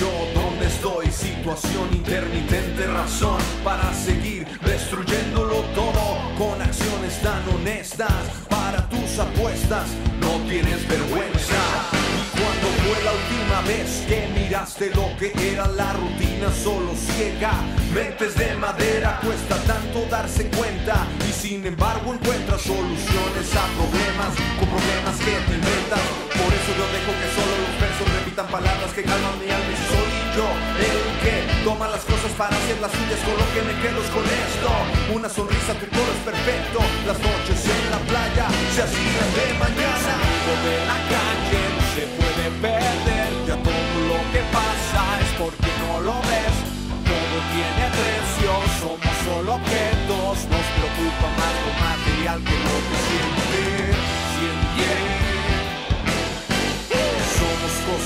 Yo, dónde estoy. Situación intermitente, razón para seguir destruyéndolo todo con acciones tan honestas para tus apuestas. No tienes vergüenza. Y cuando fue la última vez que miraste lo que era la rutina solo ciega? Mentes de madera, cuesta tanto darse cuenta. Y sin embargo encuentras soluciones a problemas con problemas que te inventas. Por eso yo dejo que solo los palabras que calman mi alma y soy yo el que toma las cosas para hacer las suyas con lo que me quedo con esto. Una sonrisa tu coro es perfecto. Las noches en la playa se hacían de mañana. De la calle no se puede perder ya todo lo que pasa es porque no lo ves. Todo tiene precio somos solo objetos. Nos preocupa más lo material que lo que siente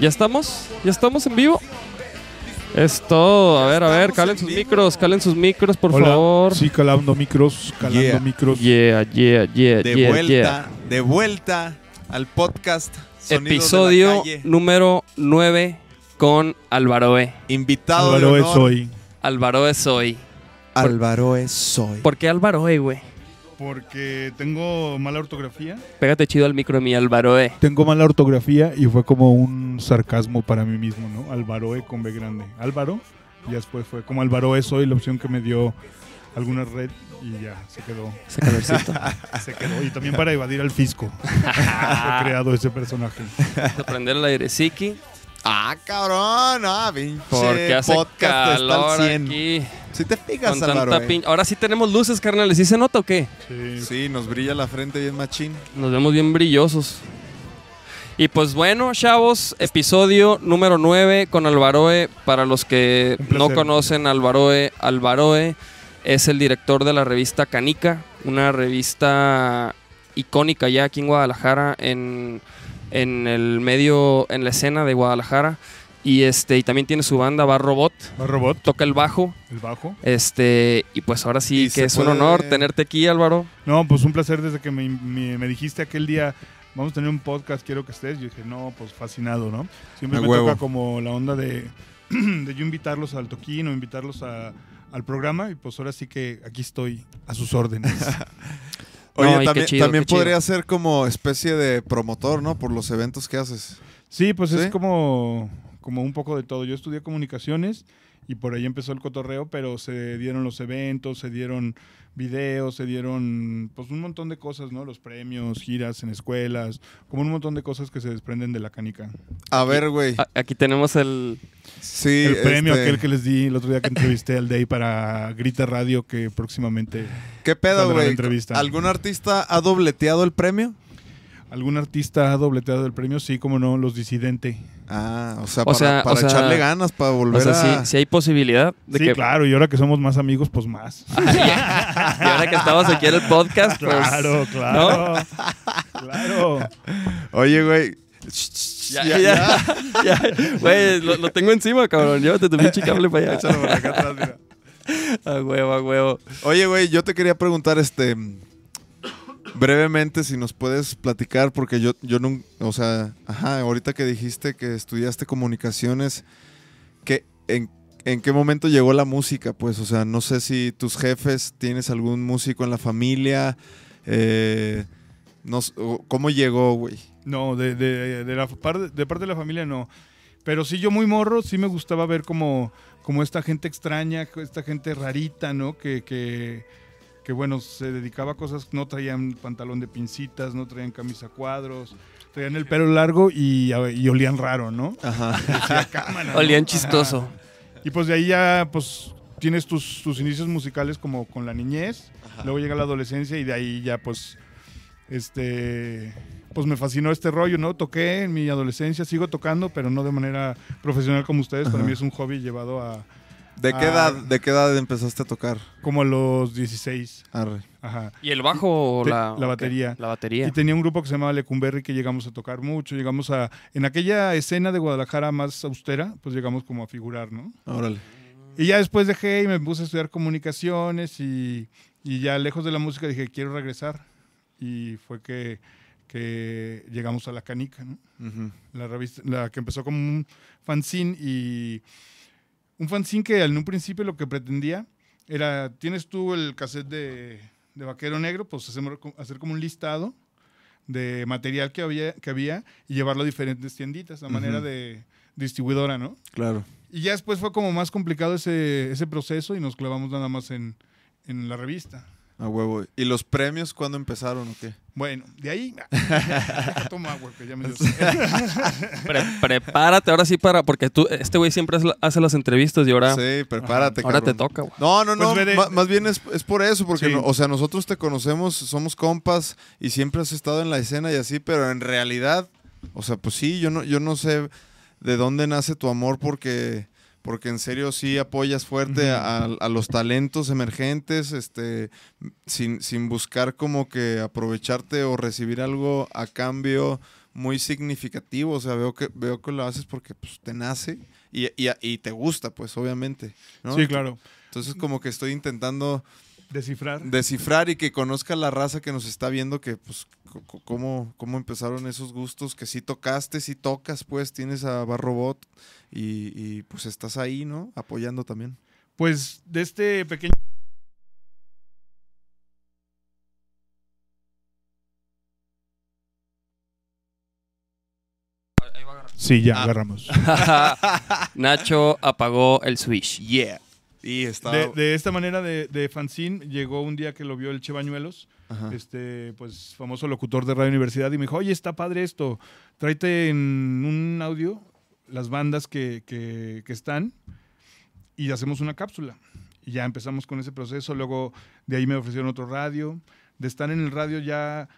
¿Ya estamos? ¿Ya estamos en vivo? Es todo. A ver, a ver, calen en sus micros, calen sus micros, por Hola. favor. Sí, calando micros, calando Yeah. micros. Yeah, yeah, yeah, De yeah, vuelta, yeah. de vuelta al podcast. Sonidos de la Episodio Calle. número 9 con Álvaro E. Invitado Álvaro de es honor. hoy. Álvaro E soy. Álvaro es soy. ¿Por qué Álvaro E, güey? Porque tengo mala ortografía. Pégate chido al micro, mi Álvaro E. Tengo mala ortografía y fue como un sarcasmo para mí mismo, ¿no? Álvaro E con B grande. Álvaro. Y después fue como Álvaro es hoy la opción que me dio alguna red y ya se quedó. Ese calorcito. Se quedó. Y también para evadir al fisco. He creado ese personaje. De prender el aire, Siki. Ah, cabrón, ah, pinche Porque hace podcast está calor al 100. aquí. Si te fijas, Con Álvaro, tanta eh. pin- Ahora sí tenemos luces, carnales. ¿Sí se nota o qué? Sí. Sí, nos brilla la frente bien machín. Nos vemos bien brillosos. Y pues bueno, chavos, episodio número 9 con Alvaroe. Para los que Un placer. no conocen a Alvaroe, Alvaroe es el director de la revista Canica, una revista icónica ya aquí en Guadalajara, en, en el medio, en la escena de Guadalajara. Y este, y también tiene su banda Bar Robot, Va robot, toca el bajo. el bajo. Este, y pues ahora sí Y que es un honor tenerte aquí, Álvaro. No, pues un placer desde que me, me- me dijiste aquel día, vamos a tener un podcast, quiero que estés. Yo dije, no, pues fascinado, ¿no? Siempre A me toca como la onda de, de yo invitarlos al toquín o invitarlos a- al programa y pues ahora sí que aquí estoy a sus órdenes. Oye, No, también, chido, también chido. podría ser como especie de promotor, ¿no? Por los eventos que haces. Sí, pues ¿Sí? es como, como un poco de todo. Yo estudié comunicaciones y por ahí empezó el cotorreo, pero se dieron los eventos, se dieron videos, se dieron pues un montón de cosas, ¿no? Los premios, giras en escuelas, como un montón de cosas que se desprenden de la canica. A ver, güey. Aquí tenemos el, Sí, el premio este, aquel que les di el otro día que entrevisté al Day para Grita Radio, que próximamente ¿Qué pedo, güey? entrevista. ¿Algún artista ha dobleteado el premio? Algún artista ha dobleteado el premio, sí, como no, los disidente. Ah, o sea, O para, sea, para o sea, echarle ganas, para O volver sea, a... si hay posibilidad de Sí, que. claro, y ahora que somos más amigos, pues más. Y ahora que estamos aquí en el podcast, pues. Claro, claro. Claro. Oye, güey. Ya, ya, ya. Güey, lo, lo tengo encima, cabrón. Llévate tu pinche cable para allá. Échalo por acá atrás, mira. A huevo, a huevo. Oye, güey, yo te quería preguntar, este, brevemente, si nos puedes platicar, porque yo, yo no, o sea, ajá, ahorita que dijiste que estudiaste comunicaciones, que, en, ¿en qué momento llegó la música? Pues, o sea, no sé si tus jefes, tienes algún músico en la familia, Eh, no ¿Cómo llegó, güey? No, de, de, de la de parte de la familia no. Pero sí, yo muy morro, sí me gustaba ver como, como esta gente extraña, esta gente rarita, ¿no? Que, que, que, bueno, se dedicaba a cosas, no traían pantalón de pincitas, no traían camisa cuadros, traían el pelo largo y, y olían raro, ¿no? Ajá. Decía, "Cámara", ¿no? Olían Ajá. chistoso. Y pues de ahí ya, pues, tienes tus, tus inicios musicales como con la niñez, luego llega la adolescencia y de ahí ya, pues, este, pues me fascinó este rollo, ¿no? Toqué en mi adolescencia, sigo tocando, pero no de manera profesional como ustedes. Para mí es un hobby llevado a ¿De qué, Ah. edad, ¿De qué edad empezaste a tocar? como a los 16. Arre. Ajá. ¿Y el bajo o Te- la, la batería. La batería. Y tenía un grupo que se llamaba Lecumberri que llegamos a tocar mucho, llegamos a, en aquella escena de Guadalajara más austera, pues llegamos como a figurar, ¿no? Órale. Y ya después dejé y me puse a estudiar comunicaciones y, y ya lejos de la música dije, quiero regresar. Y fue que, que llegamos a La Canica, ¿no? La revista, la que empezó como un fanzine y un fanzine que en un principio lo que pretendía era, tienes tú el cassette de, de Vaquero Negro, pues hacemos, hacer como un listado de material que había, que había y llevarlo a diferentes tienditas, a manera de distribuidora, ¿no? Claro. Y ya después fue como más complicado ese, ese proceso y nos clavamos nada más en, en la revista. A huevo. ¿Y los premios cuándo empezaron o qué? Bueno, de ahí... Toma agua, que ya me dio. Pre- prepárate ahora sí para. Porque tú, este güey siempre hace, las entrevistas y ahora, Sí, prepárate, ahora te toca, güey. No, no, Pues no. ma- más bien es, es por eso, porque, Sí. no- o sea, nosotros te conocemos, somos compas y siempre has estado en la escena y así, pero en realidad, o sea, pues sí, yo no, yo no sé de dónde nace tu amor porque, porque en serio sí apoyas fuerte a, a los talentos emergentes, este, sin, sin buscar como que aprovecharte o recibir algo a cambio muy significativo, o sea, veo que, veo que lo haces porque pues, te nace y, y- y te gusta, pues, obviamente. ¿no? Sí, claro. Entonces como que estoy intentando Descifrar. descifrar y que conozca la raza que nos está viendo que pues cómo, cómo empezaron esos gustos, que sí tocaste, sí tocas, pues tienes a Barrobot y, y, pues estás ahí, ¿no? Apoyando también. Pues de este pequeño... Sí, ya, Ah. agarramos. Nacho apagó el switch. Yeah. Y estaba... De, de esta manera de, de fanzine, llegó un día que lo vio el Che Bañuelos, Ajá. este, pues famoso locutor de Radio Universidad, y me dijo, oye, está padre esto, tráete en un audio las bandas que, que- que están y hacemos una cápsula. Y ya empezamos con ese proceso, luego de ahí me ofrecieron otro radio, de estar en el radio ya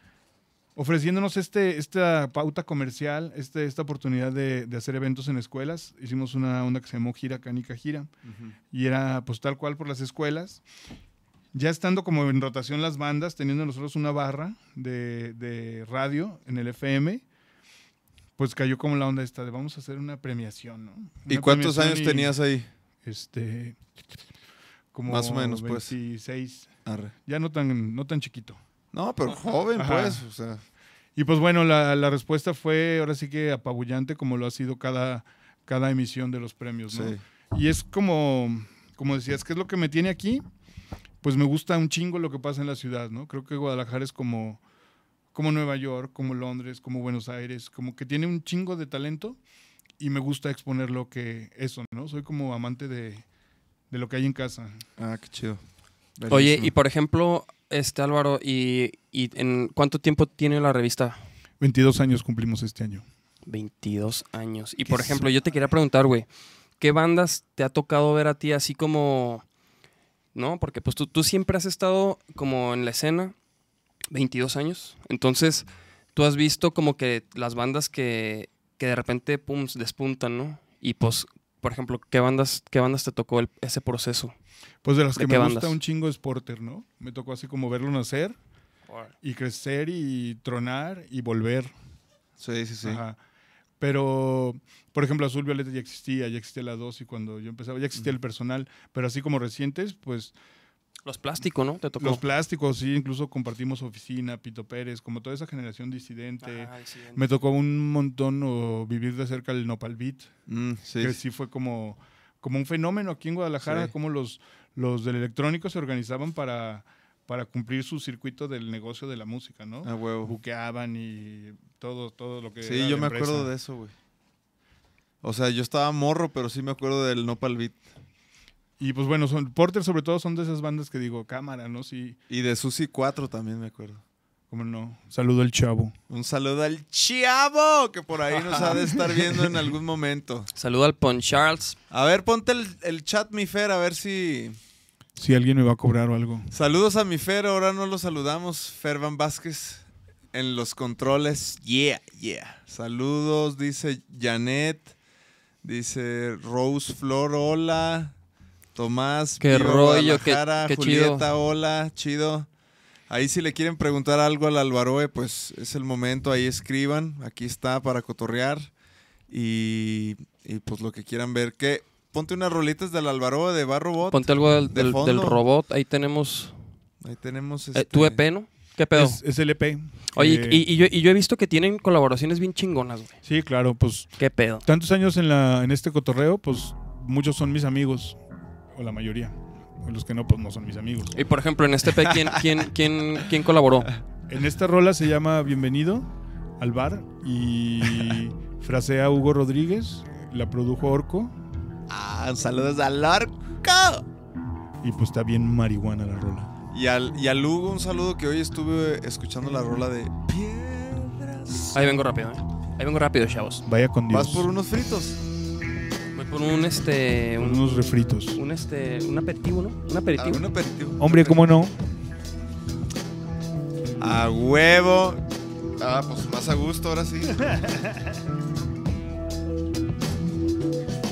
ofreciéndonos este, esta pauta comercial, este, esta oportunidad de, de hacer eventos en escuelas. Hicimos una onda que se llamó Gira Canica Gira Ujú. y era pues tal cual por las escuelas. Ya estando como en rotación las bandas, teniendo nosotros una barra de, de radio en el FM, pues cayó como la onda esta de vamos a hacer una premiación, ¿no? ¿Y cuántos años y, tenías ahí? Este, como Más o menos, pues. 26, Arre. ya no tan, no tan chiquito. No, pero joven, Ajá. pues. O sea, Y pues bueno, la, la respuesta fue ahora sí que apabullante como lo ha sido cada, cada emisión de los premios, ¿no? sí. Y es como, como decías, ¿qué es lo que me tiene aquí? Pues me gusta un chingo lo que pasa en la ciudad, ¿no? Creo que Guadalajara es como, como Nueva York, como Londres, como Buenos Aires, como que tiene un chingo de talento y me gusta exponer lo que eso, ¿no? Soy como amante de, de lo que hay en casa. Ah, qué chido. Oye, y por ejemplo, este Álvaro, ¿y, y en cuánto tiempo tiene la revista? 22 años cumplimos este año. 22 años. Y por ejemplo, yo te quería preguntar, güey, ¿qué bandas te ha tocado ver a ti así como... ¿No? Porque pues tú, tú siempre has estado como en la escena, 22 años. Entonces, tú has visto como que las bandas que, que de repente, pum, despuntan, ¿no? Y pues, por ejemplo, ¿qué bandas, qué bandas te tocó el- ese proceso? Pues de las ¿De que me gusta bandas? un chingo es Porter, ¿no? Me tocó así como verlo nacer y crecer y tronar y volver. Sí, sí, sí. Ajá. Pero, por ejemplo, Azul Violeta ya existía, ya existía la 2 y cuando yo empezaba ya existía el personal, pero así como recientes, pues Los plásticos, ¿no? Te tocó. los plásticos, sí, incluso compartimos oficina, Pito Pérez, como toda esa generación disidente. Sí, Me tocó un montón o vivir de cerca el Nopal Beat, Mm, sí. que sí fue como, como un fenómeno aquí en Guadalajara, Sí. como los, los del electrónico se organizaban para, para cumplir su circuito del negocio de la música, ¿no? A huevo. Buqueaban y todo, todo lo que Sí, era yo me empresa. acuerdo de eso, güey. O sea, yo estaba morro, pero sí me acuerdo del Nopal Beat. Y pues bueno, son, Porter sobre todo son de esas bandas que digo, cámara, ¿no? Sí, Y de Susi 4 también me acuerdo. Cómo no. Saludo al chavo. Un saludo al Chiavo, que por ahí nos ha de estar viendo en algún momento. Saludo al Pon Charles. A ver, ponte el, el chat, mi Fer, a ver si... Si alguien me va a cobrar o algo. Saludos a mi Fer, ahora no lo saludamos. Fer Van Vázquez en los controles. Yeah, yeah. Saludos, dice Janet. Dice Rose Flor, hola. Tomás, Qué rollo, qué- chido. Julieta, hola, chido. Ahí si le quieren preguntar algo al Alvaroe, pues es el momento, ahí escriban. Aquí está para cotorrear. Y, y pues lo que quieran ver. ¿Qué? Ponte unas rolitas del Alvaroe de Barrobot. Ponte algo del, De del- robot. Ahí tenemos Ahí tenemos eh, este... tu EP, ¿no? ¿Qué pedo? Es, es el EP. Oye, Eh, y, y yo, y yo he visto que tienen colaboraciones bien chingonas, güey. Sí, claro, pues ¿Qué pedo? tantos años en, la, en este cotorreo, pues muchos son mis amigos, o la mayoría. Los que no, pues no son mis amigos. Y por ejemplo, en este EP, ¿quién, quién, quién, quién colaboró? En esta rola se llama Bienvenido al bar y frasea Hugo Rodríguez, la produjo Orco Ah, saludos al Arco. y pues está bien marihuana la rola. Y al, y al Hugo un saludo que hoy estuve escuchando la rola de Piedras. Ahí vengo rápido, ¿eh? Ahí vengo rápido, chavos. Vaya con Dios. Vas por unos fritos. Por un, este... Un, unos refritos. un, este... Un aperitivo, ¿no? Un aperitivo. ¿Algún aperitivo? Hombre, ¿cómo no? A huevo. Ah, pues más a gusto ahora sí.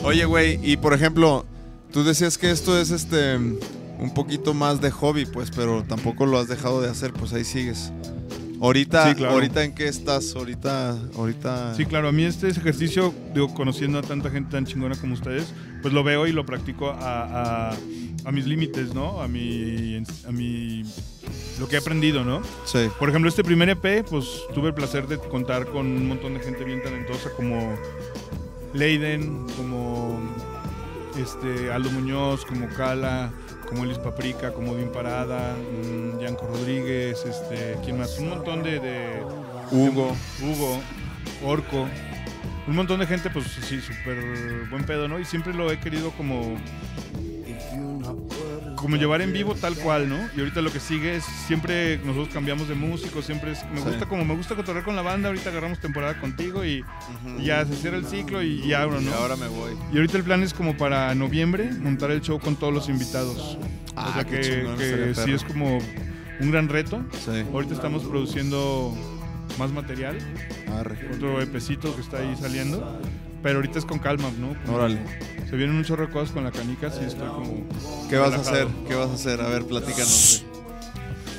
Oye, güey, y por ejemplo, tú decías que esto es este un poquito más de hobby, pues, pero tampoco lo has dejado de hacer, pues ahí sigues. Ahorita, Sí, claro. ahorita en qué estás? Ahorita, ahorita. Sí, claro, a mí este ejercicio, digo, conociendo a tanta gente tan chingona como ustedes, pues lo veo y lo practico a, a- a mis límites, ¿no? A mi, a mi, lo que he aprendido, ¿no? Sí. Por ejemplo, este primer EP, pues tuve el placer de contar con un montón de gente bien talentosa como Leiden, como este, Aldo Muñoz, como Cala, como Elis Paprika, como Bien Parada, mm, Yanko Rodríguez, este, ¿quién más? Un montón de- de, Hugo. Hugo, Orco, un montón de gente, pues sí, súper buen pedo, ¿no? Y siempre lo he querido como, como llevar en vivo tal cual, ¿no? Y ahorita lo que sigue es, siempre nosotros cambiamos de músico, siempre es, me Sí. gusta como me gusta cotorrear con la banda, ahorita agarramos temporada contigo y, y ya se cierra el ciclo y, y abro, Y ¿no? ahora me voy. Y ahorita el plan es como para noviembre montar el show con todos los invitados. Ah, o sea que, chingón, que estaría sí es como un gran reto. Sí. Ahorita estamos produciendo más material Arre. otro epecito que está ahí saliendo. Pero ahorita es con calma, ¿no? Como Órale. Se vienen un chorro de cosas con la canica, sí estoy como... ¿Qué vas a relajado. hacer? ¿Qué vas a hacer? A ver, platícanos.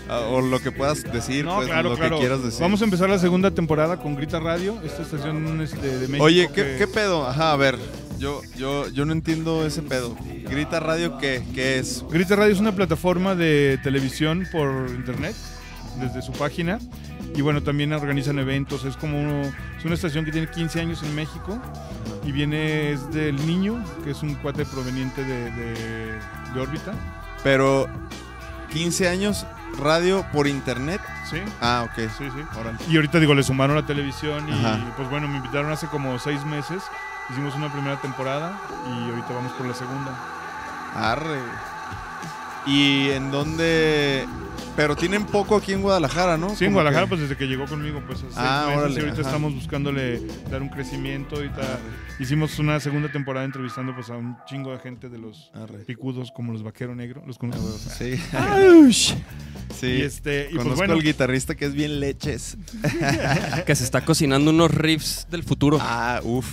Ah, o lo que puedas decir, No, pues, claro, lo claro. que quieras decir. Vamos a empezar la segunda temporada con Grita Radio, esta estación este, de México. Oye, ¿qué, que- qué pedo? Ajá, a ver. Yo, yo, yo no entiendo ese pedo. Grita Radio, ¿qué? ¿Qué es? Grita Radio es una plataforma de televisión por internet, desde su página. Y bueno, también organizan eventos. Es como uno- es una estación que tiene 15 años en México. Y viene es del niño, que es un cuate proveniente de, de- de órbita. Pero 15 años, radio por internet. Sí, Ah, ok. sí, sí. Órale. Y ahorita digo, le sumaron la televisión y Ajá. pues bueno, me invitaron hace como seis meses. Hicimos una primera temporada y ahorita vamos por la segunda. Arre. ¿Y en dónde? Pero tienen poco aquí en Guadalajara, ¿no? Sí, en Guadalajara, que- pues desde que llegó conmigo, pues hace Ah, seis meses órale, y ahorita ajá. estamos buscándole dar un crecimiento. Ahorita Arre, hicimos una segunda temporada entrevistando pues a un chingo de gente de los arre. picudos como los Vaquero Negro, los conozco. Sí. sí. Y este, y pues Conozco bueno, al guitarrista que es bien leches. Que se está cocinando unos riffs del futuro. Ah, uff.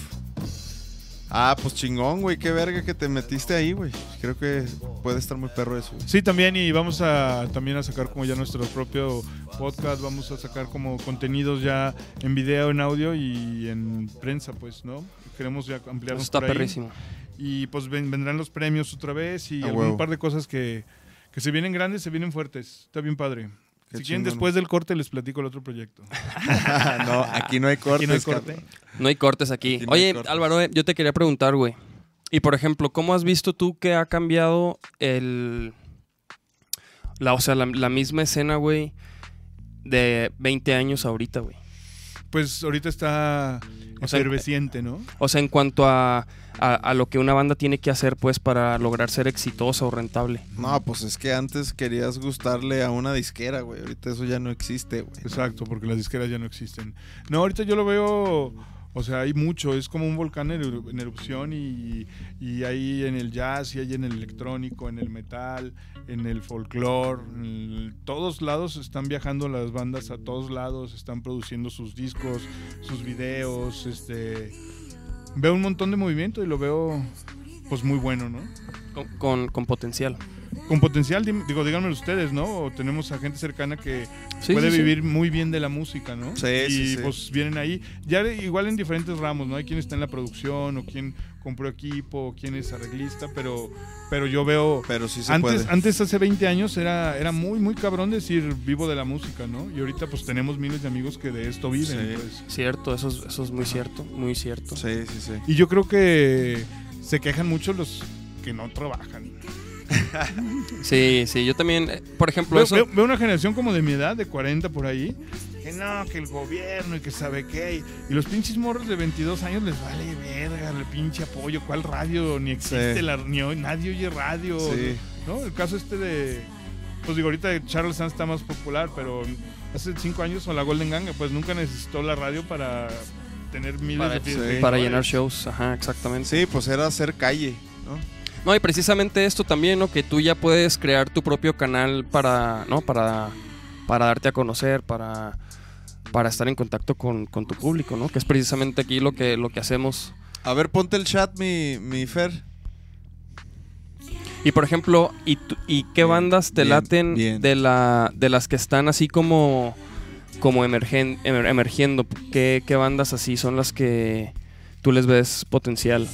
Ah, pues chingón, güey. Qué verga que te metiste ahí, güey. Creo que puede estar muy perro eso. güey. Sí, también y vamos a también a sacar como ya nuestro propio podcast, vamos a sacar como contenidos ya en video, en audio y en prensa, pues, ¿no? Queremos ya ampliarnos está por ahí. perrísimo. Y pues ven- vendrán los premios otra vez y algún par de cosas que, que se vienen grandes, se vienen fuertes. Está bien padre. Qué si quieren, después del corte les platico el otro proyecto. no, aquí no hay cortes. Aquí no hay corte. No hay cortes aquí. Aquí no hay Oye, cortes. Álvaro, eh, yo te quería preguntar, güey. Y por ejemplo, ¿cómo has visto tú que ha cambiado el. La, o sea, la, la misma escena, güey, de 20 años ahorita, güey. Pues ahorita está O sea, efervesciente, ¿no? O sea, en cuanto a, a, a lo que una banda tiene que hacer, pues, para lograr ser exitosa o rentable. No, pues es que antes querías gustarle a una disquera, güey. Ahorita eso ya no existe, güey. Exacto, porque las disqueras ya no existen. No, ahorita yo lo veo, o sea, hay mucho, es como un volcán en, eru- en erupción y, y hay en el jazz y hay en el electrónico, en el metal, en el folclore, en todos lados están viajando las bandas a todos lados, están produciendo sus discos, sus videos, este veo un montón de movimiento y lo veo pues muy bueno, ¿no? Con, con, con potencial. Con potencial, digo, díganme ustedes, ¿no? O tenemos a gente cercana que Sí, puede sí, sí. vivir muy bien de la música, ¿no? Sí, y sí, sí. pues vienen ahí, ya igual en diferentes ramos, ¿no? Hay quien está en la producción, o quien compró equipo, o quien es arreglista, pero, pero yo veo... Pero sí se Antes, puede. antes, hace 20 años, era, era muy, muy cabrón decir vivo de la música, ¿no? Y ahorita pues tenemos miles de amigos que de esto viven, Sí. pues. Cierto, eso es, eso es muy cierto, muy cierto. Sí, sí, sí. Y yo creo que se quejan mucho los que no trabajan. Sí, sí, yo también, eh, por ejemplo, Veo, eso... veo- veo una generación como de mi edad, de 40 por ahí, que no, que el gobierno y que sabe qué. Y los pinches morros de 22 años les vale verga el pinche apoyo. ¿Cuál radio? Ni existe, Sí. la, ni hoy- nadie oye radio. Sí. ¿no? El caso este de. Pues digo, ahorita Charles Sands está más popular, pero hace 5 años con la Golden Gang, pues nunca necesitó la radio para tener miles Para, de sí. para llenar shows, ajá, exactamente. Sí, pues era hacer calle, ¿no? Y precisamente esto también, ¿no? Que tú ya puedes crear tu propio canal para, ¿no? Para, para darte a conocer, para, para estar en contacto con, con tu público, ¿no? Que es precisamente aquí lo que, lo que hacemos. A ver, ponte el chat, mi, mi Fer. Y por ejemplo, ¿y, tú- y qué bandas te bien, laten bien. de la de las que están así como como emergen- emer- emergiendo? ¿Qué, ¿Qué bandas así son las que tú les ves potencial?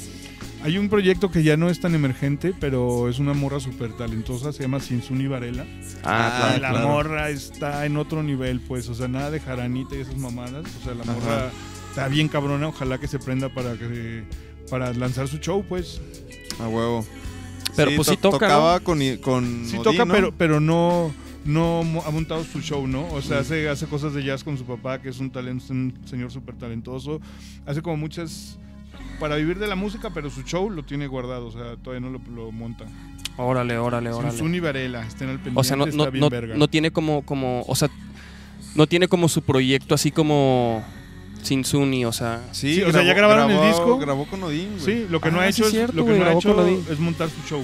Hay un proyecto que ya no es tan emergente, pero es una morra súper talentosa, se llama Sinsuni Varela. Ah, Y la claro. morra está en otro nivel, pues, o sea, nada de jaranita y esas mamadas. O sea, la Ajá. morra está bien cabrona, ojalá que se prenda para que para lanzar su show, pues. A huevo. Pero pues sí to- toca, Tocaba con, Sí Odín, toca, ¿no? pero, pero no, no mo- ha montado su show, ¿no? O sea, Mm. hace, hace cosas de jazz con su papá, que es un talento, un señor súper talentoso. Hace como muchas para vivir de la música, pero su show lo tiene guardado, o sea, todavía no lo, lo monta. Órale, órale, órale. Sinsuni Varela, estén al pendiente, O sea, no, no, está bien no, verga. no tiene como, como, o sea, no tiene como su proyecto así como Sinsuni, o sea, Sí, Sí, o sea, ya grabaron el grabó- disco. Grabó con Odín, güey. Sí, lo que no Ah, ha sí hecho, es es, cierto, lo que güey, no ha hecho es montar su show.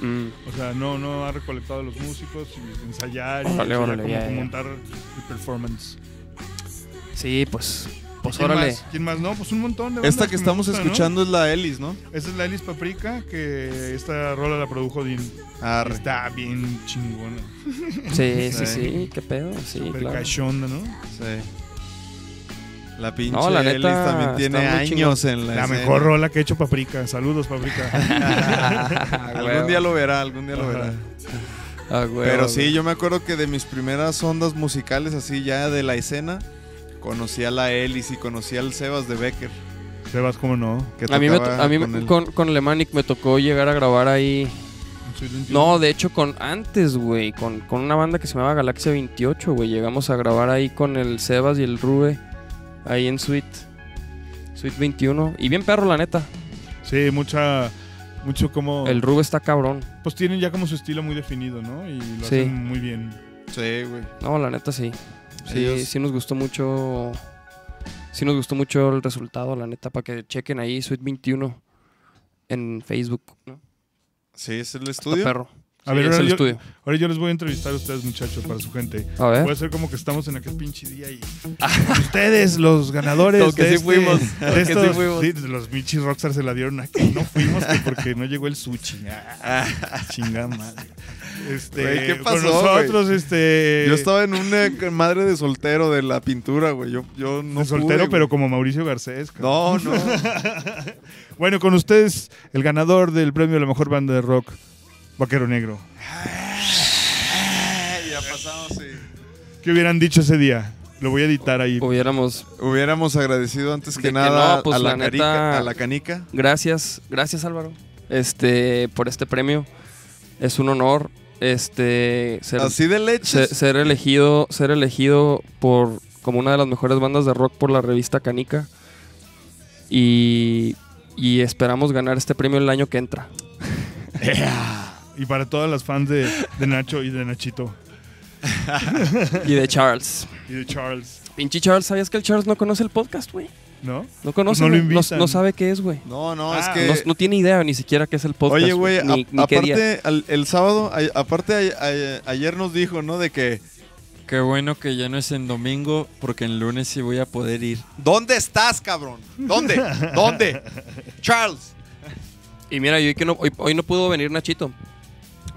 mm, O sea, no, no ha recolectado a los músicos y ensayar y Órale, órale, como ya, ya. montar el performance. sí, pues, pues ¿Quién órale. más? ¿Quién más? No, pues un montón de bandas Esta que estamos escuchando es la Ellis, ¿no? Esa es la Elis Paprika, que esta rola la produjo Dean. Arre. Está bien chingona. Sí, sí, Sí. sí, qué pedo, sí, Super claro. cachonda, ¿no? Sí. La pinche No, la neta, Ellis también tiene años en la La escena. mejor rola que ha hecho Paprika. Saludos, Paprika. algún día lo verá, algún día lo verá. Ah, güey, Pero güey. sí, yo me acuerdo que de mis primeras ondas musicales así ya de la escena, conocí a la Ellis y conocí al Sebas de Becker. Sebas, ¿cómo no? Que A mí, me a mí con con, con Lemanic me tocó llegar a grabar ahí. No, de hecho, con antes, güey, con, con una banda que se llamaba Galaxia 28, güey. Llegamos a grabar ahí con el Sebas y el Rube, ahí en Suite, Suite 21. Y bien perro, la neta. Sí, mucha. Mucho como. El Rube está cabrón. Pues tienen ya como su estilo muy definido, ¿no? Y lo Sí. hacen muy bien. Sí, güey. No, la neta sí. Sí, sí nos gustó mucho. Sí nos gustó mucho el resultado, la neta, para que chequen ahí Suite 21 en Facebook. ¿no? Sí, es el estudio. perro. A Sí, ver, es ahora el yo- estudio. Ahora yo les voy a entrevistar a ustedes, muchachos, para su gente. A ver. Voy a hacer como que estamos en aquel pinche día y ustedes, los ganadores Como que de sí este- fuimos, de como que sí fuimos. sí, los pinches rockstars se la dieron a que no fuimos que porque no llegó el sushi. Ah, chingada madre. Este, Güey, ¿qué con pasó, nosotros, este... Yo estaba en una madre de soltero de la pintura, güey. Yo, yo no de soltero, pude, pero como Mauricio Garcés. cabrón. No, no. Bueno, con ustedes, el ganador del premio de la mejor banda de rock, Vaquero Negro. ya pasamos, sí. ¿Qué hubieran dicho ese día? Lo voy a editar ahí. Hubiéramos. Hubiéramos agradecido antes que que nada no, pues, a, la la neta- carica, a la canica. Gracias, gracias Álvaro. Este, por este premio. Es un honor. Este ser, Así de se- leche. ser elegido ser elegido por como una de las mejores bandas de rock por la revista Canica y, y esperamos ganar este premio el año que entra. Y para todas las fans de, de Nacho y de Nachito y de Charles. y de Charles, Pinche Charles, ¿sabías que el Charles no conoce el podcast, güey? ¿No? No conoce, No lo no, no sabe qué es, güey. No, no, Ah, es que. No, no tiene idea ni siquiera qué es el podcast. Oye, güey, ni, ni aparte, al- el sábado, a- aparte, a- a- ayer nos dijo, ¿no? De que. Qué bueno que ya no es en domingo, porque en lunes sí voy a poder ir. ¿Dónde estás, cabrón? ¿Dónde? ¿Dónde? Charles. Y mira, yo que no, hoy, hoy no pudo venir Nachito.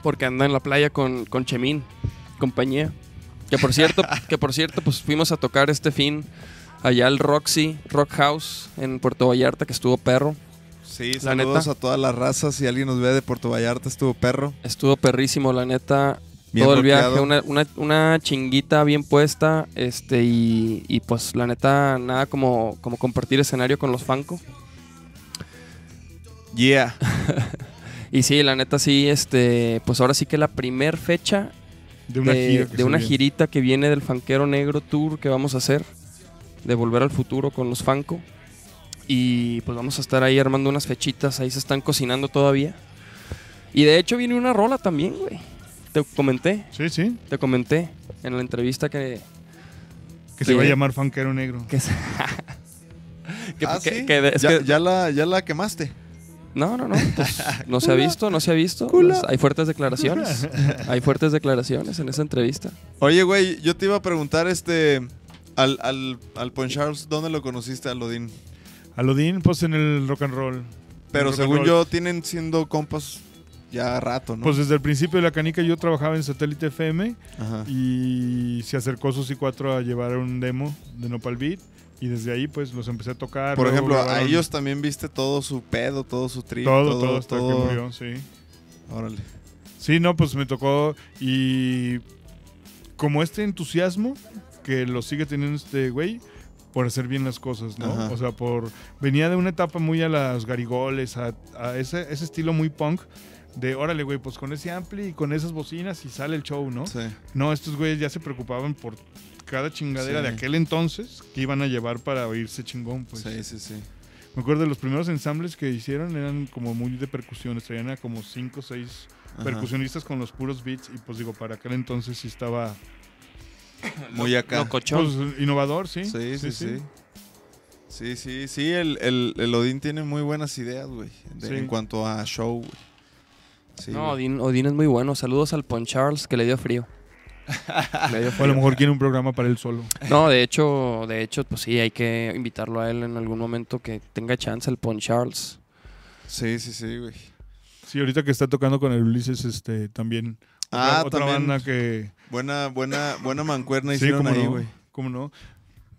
Porque anda en la playa con, con Chemín, compañía. Que por cierto, que por cierto, pues fuimos a tocar este fin allá al Roxy, Rock House, en Puerto Vallarta, que estuvo perro. Sí, La saludos neta. a todas las razas. Si alguien nos ve de Puerto Vallarta, estuvo perro. Estuvo perrísimo, la neta. Bien todo el viaje, una, una, una chinguita bien puesta. Este, y, y pues la neta, nada como, como compartir escenario con los Fanco. Yeah. Y sí, la neta sí, este, pues ahora sí que la primer fecha De una de, gira. que de una girita que viene del Fanquero Negro Tour que vamos a hacer, de Volver al Futuro con los Fanco. Y pues vamos a estar ahí armando unas fechitas, ahí se están cocinando todavía. Y de hecho viene una rola también, güey. Te comenté, Sí, sí. te comenté en la entrevista que... Que se va a llamar Fanquero Negro. que, se- que- Ah, que- ¿sí? que de- es ya, que- ya la, ya la quemaste. No, no, no. pues, no se ha visto, no se ha visto. Pues, hay fuertes declaraciones. hay fuertes declaraciones en esa entrevista. Oye, güey, yo te iba a preguntar, este. Al, al, al Pon Charles, ¿dónde lo conociste, Alodín? Alodín, pues en el rock and roll. Pero según roll. yo, tienen siendo compas ya rato, ¿no? Pues desde el principio de la canica yo trabajaba en Satélite FM Ajá. y se acercó Susi 4 a llevar un demo de Nopal Beat y desde ahí pues los empecé a tocar. Por ejemplo, a ellos también viste todo su pedo, todo su trip. todo, todo, hasta que murió, sí. Órale. Sí, no, pues me tocó y como este entusiasmo que lo sigue teniendo este güey por hacer bien las cosas, ¿no? Ajá. O sea, por venía de una etapa muy a las garigoles, a, a ese, ese estilo muy punk de órale, güey, pues con ese ampli y con esas bocinas y sale el show, ¿no? Sí. No, estos güeyes ya se preocupaban por cada chingadera Sí. de aquel entonces que iban a llevar para oírse chingón, pues. sí, sí, sí. Me acuerdo de los primeros ensambles que hicieron eran como muy de percusiones, traían a como cinco o seis Ajá. percusionistas con los puros beats y pues digo, para aquel entonces sí estaba Muy acá. Locochón. pues, innovador, ¿sí? Sí, sí, sí. Sí, sí, sí, el, el, el Odín tiene muy buenas ideas, güey, en cuanto a show, güey. Sí, no. Odín, Odín es muy bueno. Saludos al Pon Charles que le dio frío. Le dio O a lo mejor quiere un programa para él solo. No, de hecho, de hecho, pues sí, hay que invitarlo a él en algún momento que tenga chance el Pon Charles. Sí, sí, sí, güey. Sí, ahorita que está tocando con el Ulises, este, también. Ah, otra, otra banda que. Buena, buena, buena mancuerna Sí, hicieron cómo ahí, no, güey. cómo no.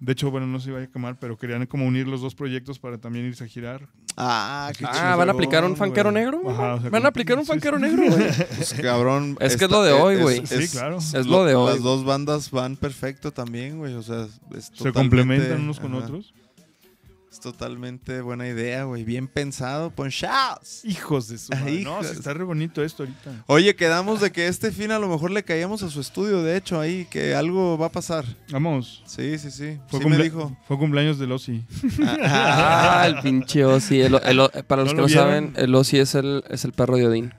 De hecho, bueno, no se iba a quemar, pero querían como unir los dos proyectos para también irse a girar. Ah, qué Ah, chido, ¿van a aplicar un güey. fanquero negro? Ajá, o sea, ¿Van a aplicar un sí, fanquero sí. negro, güey? Pues, cabrón. Es que es lo de hoy, güey. Sí, claro. Es lo de hoy, Las dos bandas van perfecto también, güey. O sea, es Se complementan unos con ajá. otros. Es totalmente buena idea, güey. Bien pensado, Ponchaos. Hijos de su madre. No, está re bonito esto ahorita. Oye, quedamos de que este fin a lo mejor le caíamos a su estudio, de hecho, ahí, que algo va a pasar. Vamos. Sí, sí, sí. Fue, sí me dijo. fue cumpleaños del Ozzy. Ah, el pinche Ozzy. El- el- para los ¿No que lo no vieron? saben, el Ozzy es el, es el perro de Odín.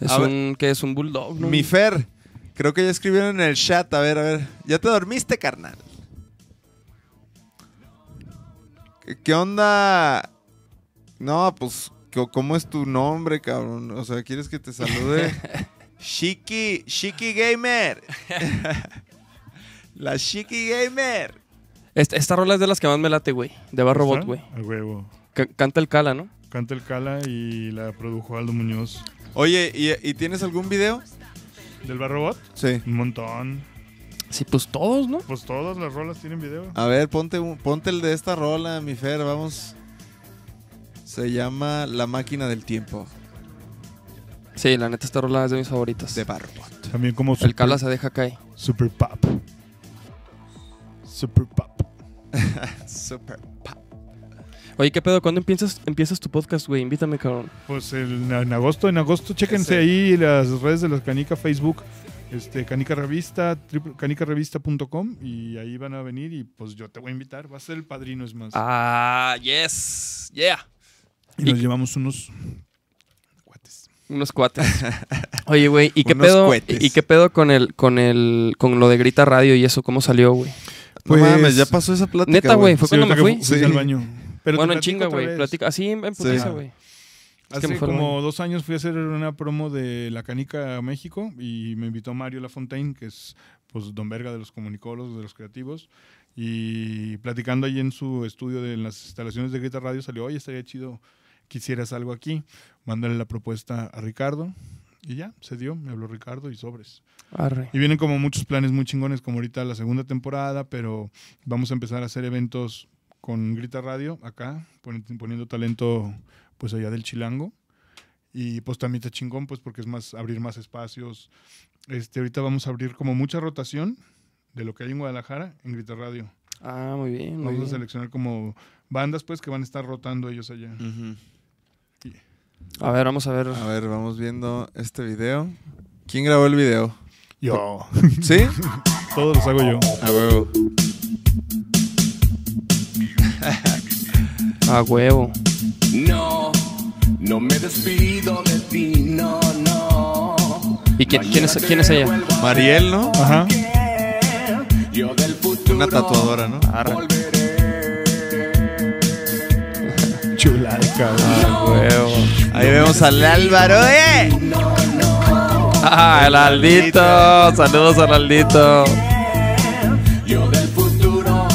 Es A ver. un, que es un bulldog, ¿no? Mi Fer, creo que ya escribieron en el chat. A ver, a ver. ¿Ya te dormiste, carnal? ¿Qué, onda? No, pues, ¿cómo es tu nombre, cabrón? O sea, ¿quieres que te salude? Shiki, Shiki Gamer. La Shiki Gamer. Esta, esta rola es de las que más me late, güey. De Barro Bot, ¿Está? güey. A huevo. Ca- Canta el Cala, ¿no? Canta el Cala y la produjo Aldo Muñoz. Oye, ¿y, y tienes algún video? ¿Del Barrobot? Sí. Un montón. Sí, pues todos, ¿no? Pues todas las rolas tienen video. A ver, ponte, un- ponte el de esta rola, mi Fer, vamos. Se llama La Máquina del Tiempo, Sí, la neta, esta rola es de mis favoritas. de Barbot. También como El Cala se deja caer. super pop. Super pop. Super pop. Oye, ¿qué pedo? ¿Cuándo empiezas, empiezas tu podcast, güey? Invítame, cabrón. Pues el- en agosto, en agosto, chéquense ahí las redes de la Canica, Facebook, este, Canica Revista, triple- canicarevista.com y ahí van a venir y pues yo te voy a invitar, va a ser el padrino, es más. Ah, yes. Yeah. y nos llevamos unos cuates. Unos cuates. Oye, güey, ¿y qué Unos pedo? ¿Y qué pedo con el, con el, con lo de Grita Radio y eso? ¿Cómo salió, güey? No Pues- mames, ya pasó esa plática. Neta, güey, fue Sí, cuando me fui. Sí. al baño. Pero bueno, en chinga, güey. Platica. Así en, en putiza, güey. Hace como dos años fui a hacer una promo de La Canica a México y me invitó Mario Lafontaine, que es pues don verga de los comunicólogos, de los creativos. Y platicando ahí en su estudio de en las instalaciones de Grita Radio salió, oye, estaría chido que hicieras algo aquí. Mándale la propuesta a Ricardo. Y ya, se dio, me habló Ricardo y sobres. Arre. Y vienen como muchos planes muy chingones, como ahorita la segunda temporada, pero vamos a empezar a hacer eventos con Grita Radio acá, poni- poniendo talento pues allá del Chilango. Y pues también está chingón, pues porque es más abrir más espacios. Este, ahorita vamos a abrir como mucha rotación de lo que hay en Guadalajara en Grita Radio. Ah, muy bien, muy Vamos a seleccionar como bandas pues que van a estar rotando ellos allá. A ver, vamos a ver. A ver, vamos viendo este video. ¿Quién grabó el video? Yo, ¿Sí? todos los hago yo. A huevo. A huevo. No, no me despido de ti, no, no. ¿Y quién, quién, es, quién es ella? Mariel, ¿no? Ajá. Yo del futuro Una tatuadora, ¿no? Chulada, cabrón. A huevo. Ahí vemos al Álvaro, ¡eh! Ah, el Aldito. Saludos al Aldito. Yo del futuro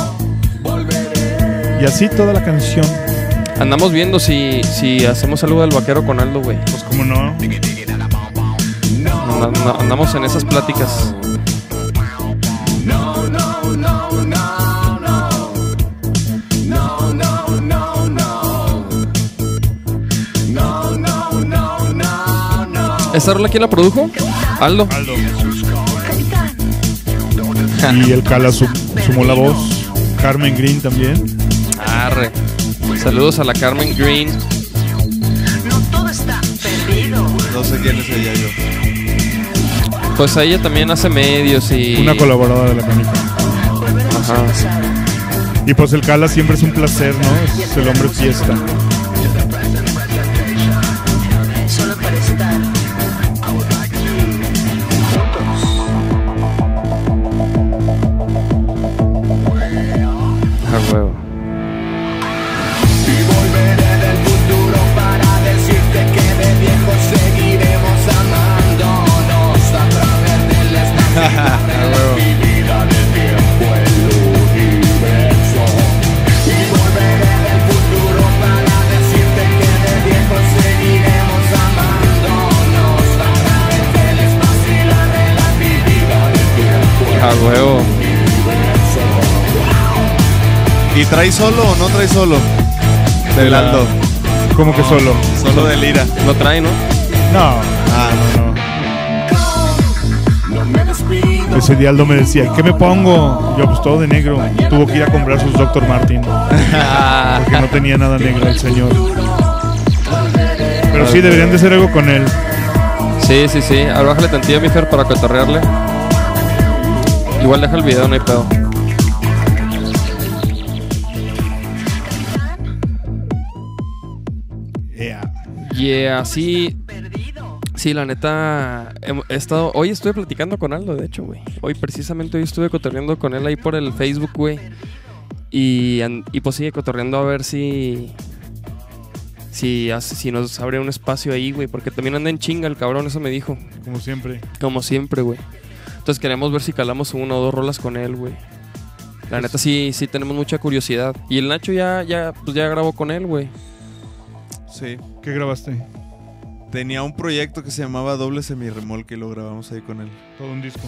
volveré. Y así toda la canción. Andamos viendo si, si hacemos algo del vaquero con Aldo, güey. Pues como no. Anda- anda- Andamos en esas pláticas. No, no, no, no, no. No, no, no, no. No, no, no, no, no. ¿Esta rola quién la produjo? Aldo. Aldo. Y el Cala sum- sumó la voz. Carmen Green también. Saludos a la Carmen Green. No todo está perdido. No sé quién es ella yo. Pues ella también hace medios y. Una colaboradora de la canica. Ajá. Y pues el Cala siempre es un placer, ¿no? Es el hombre fiesta. A huevo. ¿Y trae solo o no trae solo? Del la- Aldo. ¿Cómo que solo? Solo de Lira. Lo trae, ¿no? No. Ah, no, no. Ese día Aldo me decía, ¿y qué me pongo? Yo, pues todo de negro. Tuvo que ir a comprar sus Dr. Martin. Porque no tenía nada negro el señor. Pero sí, deberían de hacer algo con él. Sí, sí, sí. A ver, bájale tantillo a mi Fer para cotorrearle. Igual deja el video, no hay pedo. Yeah. Yeah, sí. Sí, la neta. He estado. Hoy estuve platicando con Aldo, de hecho, güey. Hoy, precisamente, hoy estuve cotorreando con él ahí por el Facebook, güey. Y, y pues sigue cotorreando a ver si. Si, si nos abre un espacio ahí, güey. Porque también anda en chinga el cabrón, eso me dijo. Como siempre. Como siempre, güey. Entonces queremos ver si calamos una o dos rolas con él, güey. La neta sí, sí tenemos mucha curiosidad. Y el Nacho ya, ya, pues ya grabó con él, güey. Sí. ¿Qué grabaste? Tenía un proyecto que se llamaba Doble Semirremolque y lo grabamos ahí con él. Todo un disco.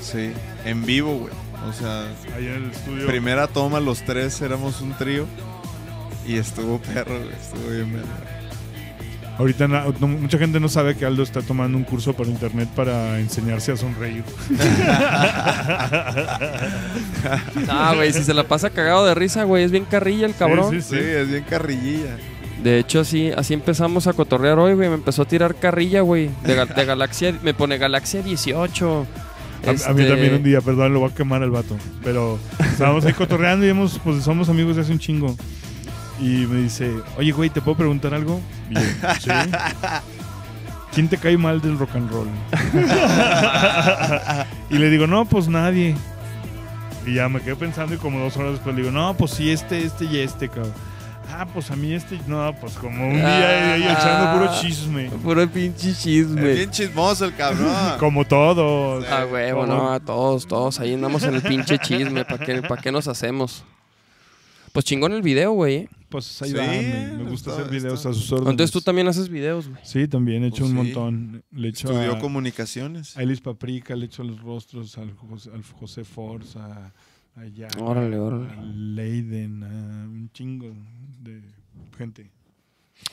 Sí. En vivo, güey. O sea, Ahí en el estudio. primera toma, los tres éramos un trío. Y estuvo perro, güey. Estuvo bien verga. Ahorita no- mucha gente no sabe que Aldo está tomando un curso por internet para enseñarse a sonreír. Ah, güey, si se la pasa cagado de risa, güey, es bien carrilla el cabrón. Sí, Sí, es bien carrillilla. De hecho, así, así empezamos a cotorrear hoy, güey. Me empezó a tirar carrilla, güey. De, ga- de Galaxia, me pone Galaxia 18. A, a mí Este, también un día, perdón, lo voy a quemar al vato. Pero estábamos ahí cotorreando y hemos, pues somos amigos de hace un chingo. Y me dice, oye, güey, ¿te puedo preguntar algo? Y yo, sí. ¿Quién te cae mal del rock and roll? y le digo, no, pues nadie. Y ya me quedé pensando y como dos horas después le digo, no, pues sí, este, este y este, cabrón. Ah, pues a mí este, no, pues como un día ahí echando puro chisme. Puro pinche Es chisme. bien chismoso el cabrón. Como todos. Ah, huevo, no, a todos, todos. Ahí andamos en el pinche chisme. ¿Para qué, pa' qué nos hacemos? Pues chingón el video, güey. ¿eh? Pues ahí Sí, va, me, me gusta está- hacer videos está- a sus órdenes. Entonces tú también haces videos, güey. Sí, también he hecho Pues un sí. montón. Le he hecho Estudió a, comunicaciones. a Elis Paprika, le he hecho los rostros al José, al José Force, a, a Jack, Órale, órale. a Leiden, a un chingo de gente.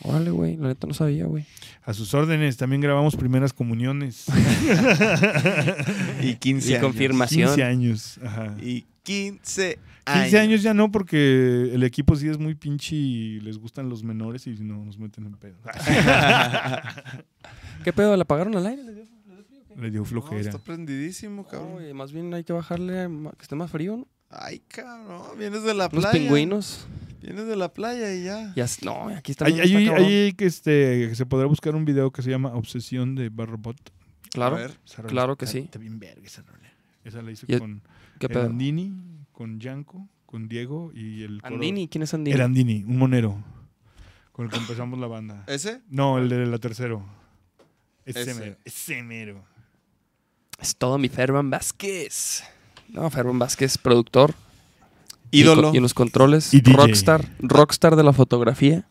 Órale, güey. La neta no sabía, güey. A sus órdenes, también grabamos primeras comuniones. Y 15 Y años. confirmación. 15 años. Ajá. Y 15 años. 15 años ya no, porque el equipo sí es muy pinche y les gustan los menores y no nos meten en pedo. ¿Qué pedo? ¿La apagaron al aire? Le dio No, flojera. está prendidísimo, No, cabrón. más bien hay que bajarle que esté más frío, ¿no? Ay, cabrón. Vienes de la Unos playa. pingüinos. Vienes de la playa y ya. No, aquí está. Hay, está hay que este, se podrá buscar un video que se llama Obsesión de Barrobot. Claro. Claro que sí. Está bien verga esa rola. Esa la hice Y- con ¿Qué pedo? Andini, con Yanko, con Diego y el coro- Andini, ¿quién es Andini? El Andini, un monero. Con el que empezamos la banda. ¿Ese? No, el de la tercero. Ese, Ese. mero. Ese mero. Es todo mi Ferman Vázquez. No, Ferman Vázquez, productor. Ídolo. Y, en los controles. Y DJ. Rockstar. Rockstar de la fotografía.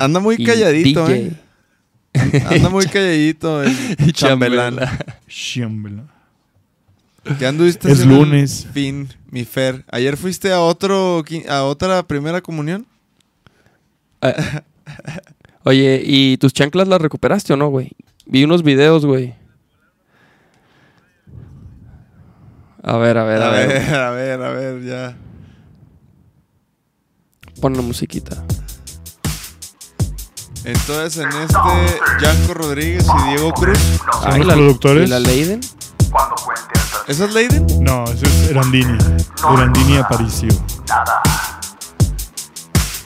Anda muy calladito, DJ. ¿eh? Anda muy calladito el chambelán. Shiambela. ¿Qué anduviste Es lunes. Fin, mi Fer. ¿Ayer fuiste a otro a otra primera comunión? Oye, ¿y tus chanclas las recuperaste o no, güey? Vi unos videos, güey. A ver, a ver, a, A ver. ver, a ver, a ver, ya. Pon la musiquita. Entonces en este, Yanko Rodríguez y Diego Cruz. ¿Son Ay, los la- productores? ¿Y la Leiden? ¿Esa es Leiden? No, ese es Erandini. Erandini Aparicio.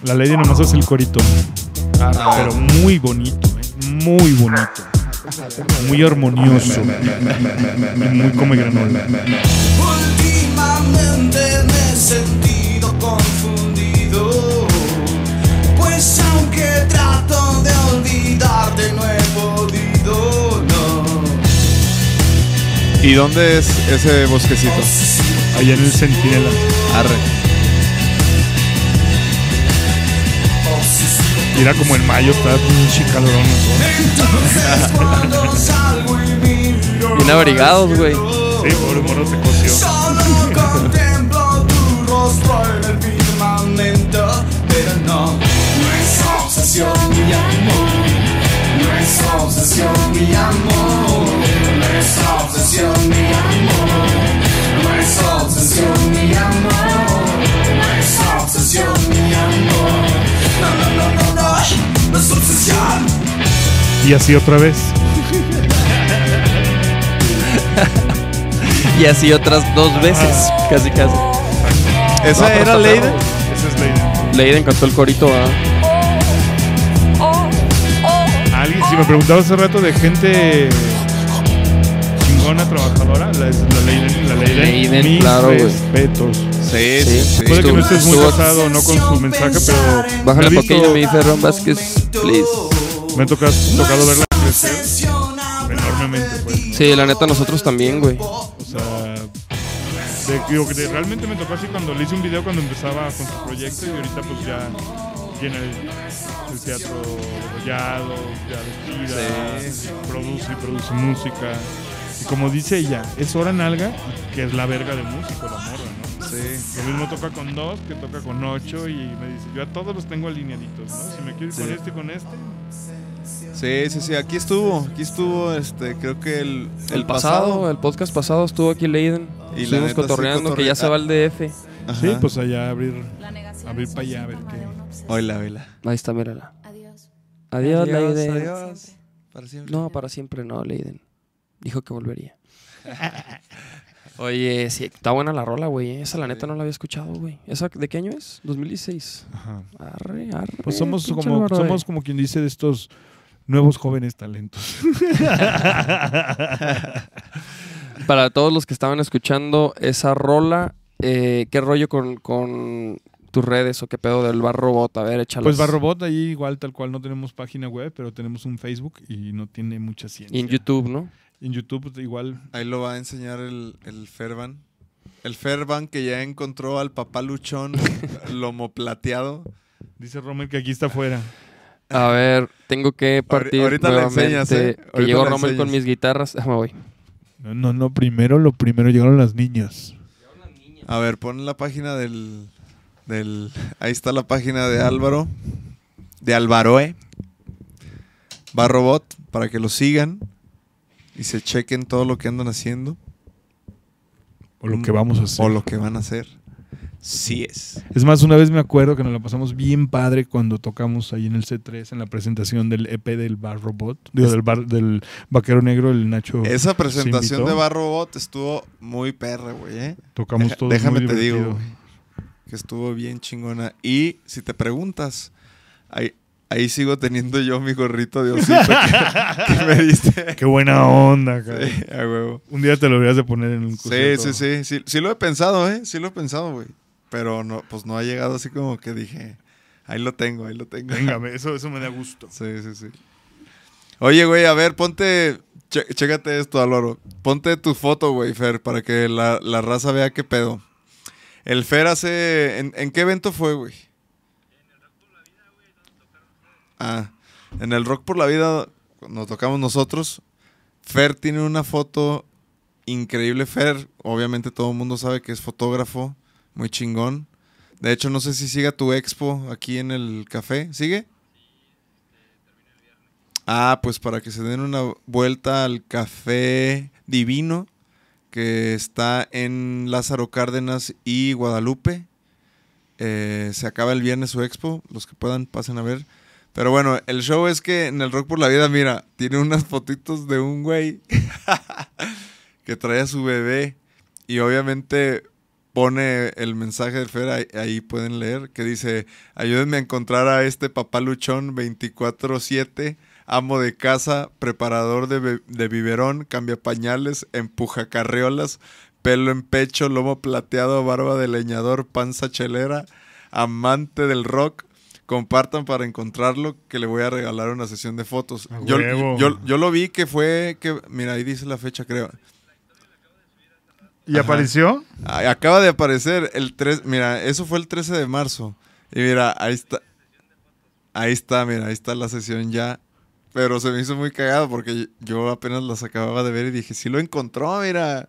La lady nomás hace el corito. A ver. Pero muy bonito, ¿eh? muy bonito. Muy armonioso. Y muy come granola. Últimamente me he sentido confundido Pues aunque trato de olvidarte no he podido, ¿Y dónde es ese bosquecito? Allá en el Centinela. Arre. Y era como en mayo, estaba pinche calorón. Bien abrigados, güey. Sí, pobre morro se coció. Solo contemplo tu rostro en el firmamento Pero no, no es obsesión mi amor No es obsesión mi amor es obsesión mi amor No es obsesión mi amor No es obsesión mi amor No, no, no, no, no, no es obsesión Y así otra vez. Y así otras dos veces. Casi, casi. ¿Esa No, era Leiden? Esa es Leiden. Leiden cantó el corito, ¿ah? Alguien, si me preguntaba hace rato de gente chingona, trabajadora, la, la Leiden, la Leiden, Leiden, mis claro, güey. respetos. Sí, Sí. sí, sí. Puede que no estés muy estuvo- casado no con su mensaje, pero Bájale me un visto- poquillo, mi Ferran Vázquez, please. me ha tocado, tocado verla crecer enormemente, pues. Sí, la neta, nosotros también, güey. O sea, de- digo de- realmente me tocó así cuando le hice un video cuando empezaba con su proyecto y ahorita pues ya llena el, el teatro degollado, ya de gira, produce y produce música. Y como dice ella, es hora nalga, que es la verga de músico, la morra, ¿no? Sí. Lo mismo toca con dos, que toca con ocho y me dice, yo a todos los tengo alineaditos, ¿no? Si me quiero ir con Sí. este y con este, Sí, sí, sí, aquí estuvo, aquí estuvo, este, creo que el, El pasado, el podcast pasado estuvo aquí Leiden. Y Estuvimos neta sí cotorreando que ya se va el DF. Ajá. Sí, pues allá abrir, abrir para allá a ver qué. Oila, oila. Ahí está, mírala. Adiós. Adiós, Leiden. adiós. Para siempre. No, para siempre no, Leiden. Dijo que volvería. Oye, sí, está buena la rola, güey. Esa la neta no la había escuchado, güey. ¿Esa de qué año es? 2016. Ajá. Arre, arre. Pues somos como, somos eh. como quien dice de estos nuevos jóvenes talentos. Para todos los que estaban escuchando esa rola, eh, ¿qué rollo con, con tus redes o qué pedo del bar robot? A ver, échalas. Pues Barrobot ahí igual tal cual no tenemos página web, pero tenemos un Facebook y no tiene mucha ciencia. Y en YouTube, ¿no? En YouTube pues, igual. Ahí lo va a enseñar el, el Ferban. El Ferban que ya encontró al papá luchón lomo plateado. Dice Rommel que aquí está afuera. A ver, tengo que partir ahorita nuevamente. enseñas, ¿eh? Que llegó Rommel con mis guitarras. Ah, me voy. No, no, no, primero lo primero llegaron las niñas. A ver, pon la página del, del... Ahí está la página de Álvaro. De Alvaroe. Barrobot, para que lo sigan. Y se chequen todo lo que andan haciendo. O lo que vamos a hacer. O lo que van a hacer. Sí es. Es más, una vez me acuerdo que nos la pasamos bien padre cuando tocamos ahí en el C3 en la presentación del EP del Bar Robot, digo, del, bar, del Vaquero Negro, el Nacho. Esa presentación de Barrobot estuvo muy perra, güey, ¿eh? Tocamos Deja- todos déjame muy te digo, güey, que estuvo bien chingona. Y si te preguntas, ahí sigo teniendo yo mi gorrito de osito que, que me diste. Qué buena onda, cara. Sí, a huevo. Un día te lo deberías de poner en un Sí, concierto. sí, sí, sí. Sí lo he pensado, ¿eh? Sí lo he pensado, güey. Pero no, pues no ha llegado así como que dije, ahí lo tengo, ahí lo tengo. Venga, me- eso, eso me da gusto. Sí, sí, sí. Oye, güey, a ver, ponte. chécate esto, Álvaro. Ponte tu foto, güey, Fer, para que la, la raza vea qué pedo. El Fer hace. ¿En, en qué evento fue, güey? Ah, en el Rock por la Vida nos tocamos nosotros. Fer tiene una foto increíble. Fer, obviamente todo el mundo sabe que es fotógrafo, muy chingón. De hecho, no sé si siga tu expo aquí en el café. ¿Sigue? Ah, pues para que se den una vuelta al café divino que está en Lázaro Cárdenas y Guadalupe. Eh, se acaba el viernes su expo, los que puedan pasen a ver. Pero bueno, el show es que en el Rock por la Vida, mira, tiene unas fotitos de un güey que trae a su bebé y obviamente pone el mensaje del Fer, ahí, pueden leer, que dice, ayúdenme a encontrar a este papá luchón 24/7, amo de casa, preparador de, de biberón, cambia pañales, empuja carriolas, pelo en pecho, lomo plateado, barba de leñador, panza chelera, amante del rock. Compartan para encontrarlo que le voy a regalar una sesión de fotos. Yo, yo, yo lo vi que fue que mira, ahí dice la fecha, creo. ¿Y Ajá. apareció? Ay, Acaba de aparecer el 3, mira, eso fue el 13 de marzo. Y mira, ahí está. Ahí está, mira, ahí está la sesión ya. Pero se me hizo muy cagado porque yo apenas las acababa de ver y dije, sí lo encontró, mira.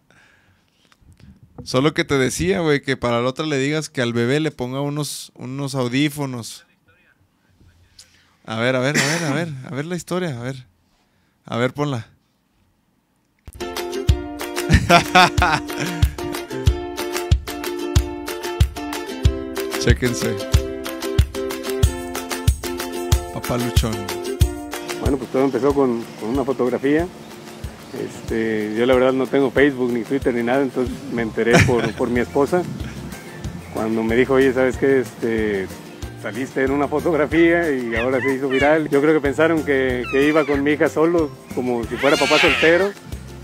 Solo que te decía, güey, que para la otra le digas que al bebé le ponga unos, unos audífonos. A ver, a ver, a ver, a ver, a ver la historia, a ver. A ver, ponla. Chéquense. Papá Luchón. Bueno, pues todo empezó con, con una fotografía. Este, yo la verdad no tengo Facebook ni Twitter ni nada, entonces me enteré por, por mi esposa. Cuando me dijo, oye, ¿sabes qué? Este, saliste en una fotografía y ahora se hizo viral. Yo creo que pensaron que, que iba con mi hija solo, como si fuera papá soltero,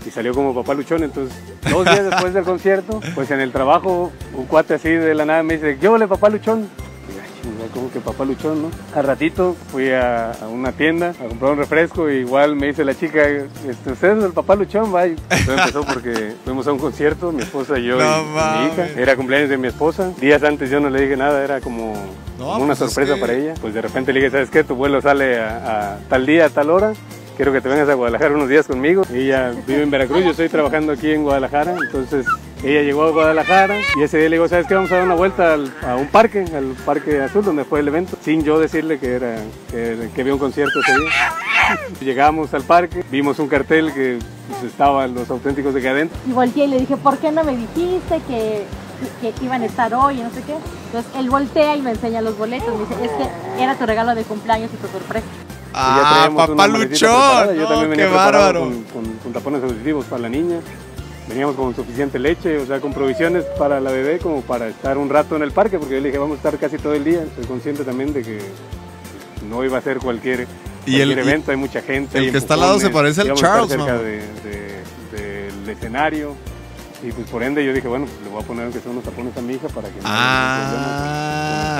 y salió como papá luchón. Entonces, dos días después del concierto, pues en el trabajo, un cuate así de la nada me dice, yo le papá luchón. Y yo, "Ay, chinga, como que papá luchón, ¿no? Al ratito fui a, a una tienda a comprar un refresco y igual me dice la chica, este, ¿usted es el papá luchón? Vaya. Empezó porque fuimos a un concierto, mi esposa y yo No y, y mi hija. Era cumpleaños de mi esposa. Días antes yo no le dije nada, era como, No, como una pues es sorpresa que- para ella. Pues de repente le dije, ¿sabes qué? Tu vuelo sale a, a tal día, a tal hora. Quiero que te vengas a Guadalajara unos días conmigo. Ella vive en Veracruz, yo estoy trabajando aquí en Guadalajara, entonces Ella llegó a Guadalajara y ese día le digo, ¿sabes qué? Vamos a dar una vuelta al- a un parque, al Parque Azul, donde fue el evento, sin yo decirle que, era, que, que había un concierto ese día. Llegamos al parque, vimos un cartel que pues, estaban los auténticos decadentes. Y volteé y le dije, ¿por qué no me dijiste que, que iban a estar hoy y no sé qué? Entonces él voltea y me enseña los boletos. Me dice, es que era tu regalo de cumpleaños y tu sorpresa. Ah, papá luchón. Yo también venía qué bárbaro. Con, con- con tapones auditivos para la niña. Veníamos con suficiente leche, o sea, con provisiones para la bebé como para estar un rato en el parque, porque yo le dije, vamos a estar casi todo el día. Soy consciente también de que no iba a ser cualquier, Y el- cualquier evento, hay mucha gente. el que está al lado se parece al Charles, cerca de- del escenario. Y pues por ende yo dije, bueno, le voy a poner aunque sea unos tapones a mi hija para que no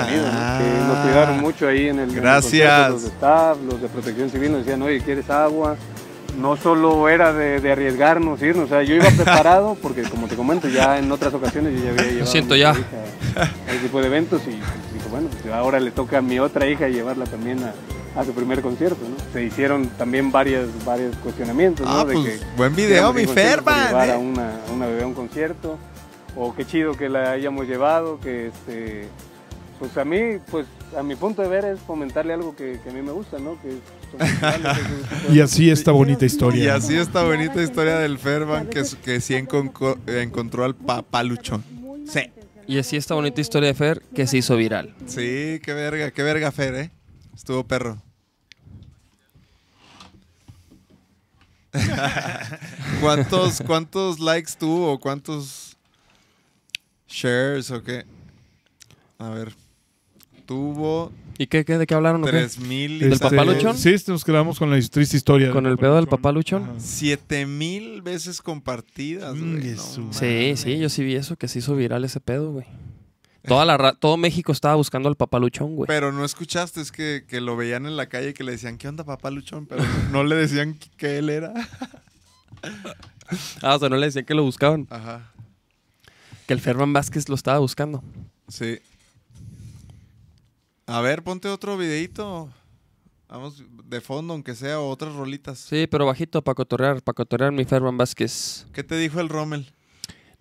sonido, ¿no? Que nos cuidaron mucho ahí en el, en el Gracias. concierto, los de staff, los de protección civil nos decían, oye, ¿quieres agua? No solo era de, de arriesgarnos, irnos, o sea, yo iba preparado porque como te comento, ya en otras ocasiones yo ya había llevado siento a mi ya. hija a ese tipo de eventos y pues, dijo, bueno, pues, ahora le toca a mi otra hija llevarla también a, a su primer concierto, ¿no? Se hicieron también varias, varios cuestionamientos, ¿no? Ah, de pues, que buen video, mi Ferban, llevar eh. a una, a una bebé a un concierto o qué chido que la hayamos llevado, que este, pues a mí, pues a mi punto de ver es fomentarle algo que, que a mí me gusta, ¿no? Que de- Y así esta bonita historia. Y así esta bonita historia del Ferban que, que sí enconco- encontró al papá luchón. Sí. Y así esta bonita historia de Fer que se hizo viral. Sí, qué verga, qué verga Fer, ¿eh? Estuvo perro. ¿Cuántos, ¿Cuántos likes tuvo? ¿Cuántos shares o qué? A ver. Tuvo ¿Y qué, qué de qué hablaron? o qué? 3000 y ¿Del papá luchón? Sí, nos quedamos con la triste historia. ¿Con el pedo del papá luchón? Ajá. 7000 veces compartidas. Mm, güey, Jesús. no Sí, sí, yo sí vi eso, que se hizo viral ese pedo, güey. Toda la ra- todo México estaba buscando al papá luchón, güey. Pero no escuchaste, es que, que lo veían en la calle y que le decían, ¿qué onda, papá luchón? Pero no le decían que él era. Ah, o sea, no le decían que lo buscaban. Ajá. Que el Ferman Vázquez lo estaba buscando. Sí. A ver, ponte otro videito. Vamos de fondo, aunque sea, o otras rolitas. Sí, pero bajito para cotorrear, para cotorrear mi Ferman Vázquez. ¿Qué te dijo el Rommel?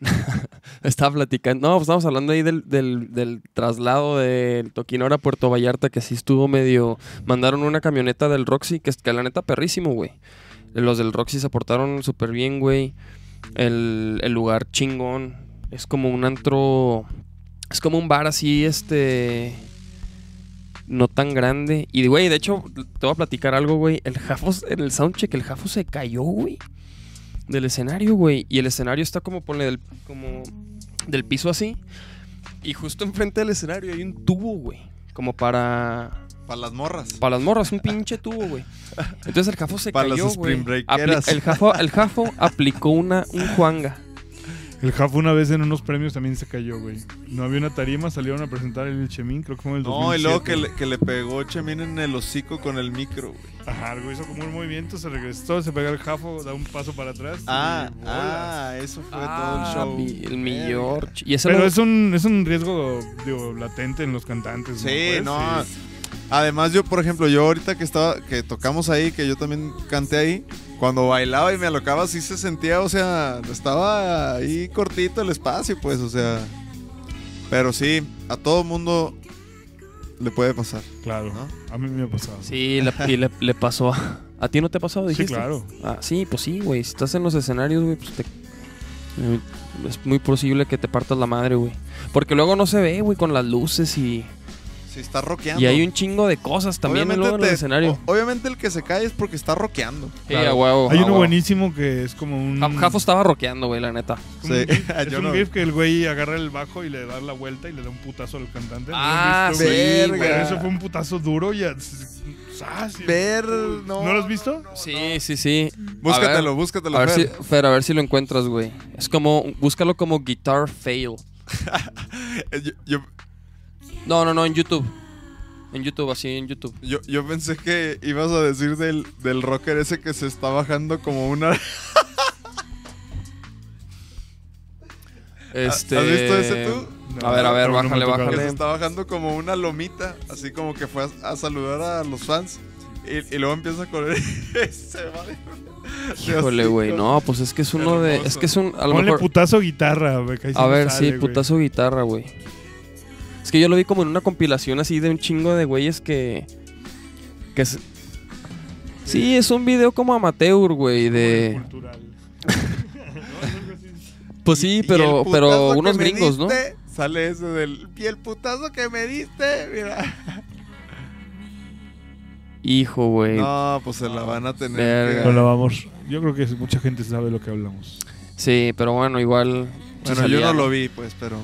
Estaba platicando. No, pues estamos hablando ahí del, del, traslado del Toquinora a Puerto Vallarta, que sí estuvo medio. Mandaron una camioneta del Roxy, que, que la neta perrísimo, güey. Los del Roxy se portaron súper bien, güey. El, el lugar chingón. Es como un antro. Es como un bar así, este. No tan grande. Y, güey, de hecho, te voy a platicar algo, güey. El Jafo, en el soundcheck, el Jafo se cayó, güey del escenario, güey. Y el escenario está como ponle del, como del piso así. Y justo enfrente del escenario hay un tubo, güey. Como para. Para las morras. Para las morras, un pinche tubo, güey. Entonces el Jafo se Pa' las cayó, güey. El Jafo, el Jafo aplicó una, un Juanga. El Jafo una vez en unos premios también se cayó, güey. No había una tarima, salieron a presentar el Chemín, creo que fue en el No, y luego que 2007. le, que le pegó Chemín en el hocico con el micro, güey. Ajá, algo hizo como un movimiento, se regresó, se pega el Jafo, da un paso para atrás. Ah, ah, eso fue Ah, todo el show. mi- el mi. George. Y Pero lo- es un, es un riesgo, digo, latente en los cantantes. Sí, Pues, no. Además, yo, por ejemplo, yo ahorita que estaba, que tocamos ahí, que yo también canté ahí, cuando bailaba y me alocaba, sí se sentía, o sea, estaba ahí cortito el espacio, pues, o sea. Pero sí, a todo mundo le puede pasar. Claro, ¿no? a mí me ha pasado. Sí, le, y le, le pasó a... ¿A ti no te ha pasado, Sí, claro. Ah, sí, pues sí, güey. Si estás en los escenarios, güey, pues te... eh, Es muy posible que te partas la madre, güey. Porque luego no se ve, güey, con las luces y... Sí, está rockeando. Y hay un chingo de cosas también luego en el te- escenario. o- obviamente el que se cae es porque está rockeando. Sí, a huevo. Hay a uno huevo. buenísimo que es como un. Ja- Jafo estaba rockeando, güey, la neta. como un Sí. gif, es Yo un no- gif que el güey agarra el bajo y le da la vuelta y le da un putazo al cantante. ¿No lo Ah, sí, güey? verga. Pero eso fue un putazo duro y. Y- Ver, no. ¿No lo has visto? Sí, sí, sí. Búscatelo, A ver, búscatelo, A ver, si, Fer. Fer, a ver si lo encuentras, güey. Es como, búscalo como guitar fail. Eh, Yo, yo, No, no, no, en YouTube. En YouTube, así en YouTube. yo- yo pensé que ibas a decir del, del rocker ese que se está bajando como una... Este... ¿Has visto ese tú? No, A ver, a ver, bájale, tocado. Que se bájale. está bajando como una lomita, así como que fue a, a saludar a los fans. Y, y luego empieza a correr y se va. Híjole, güey. No, pues es que es uno de. Es que es un. A lo Ponle mejor. putazo guitarra, güey. A ver, sale, sí, putazo guitarra, güey. Es que yo lo vi como en una compilación así de un chingo de güeyes que. que es- Sí, es un video como amateur, güey, de. Cultural. Pues sí, pero, pero unos me gringos, ¿no? diste, Sale ese del. Y el putazo que me diste, mira. Hijo, güey. No, pues se la van a tener. No la vamos. Yo creo que mucha gente sabe de lo que hablamos. Sí, pero bueno, igual. Bueno, yo no lo vi, pues, pero.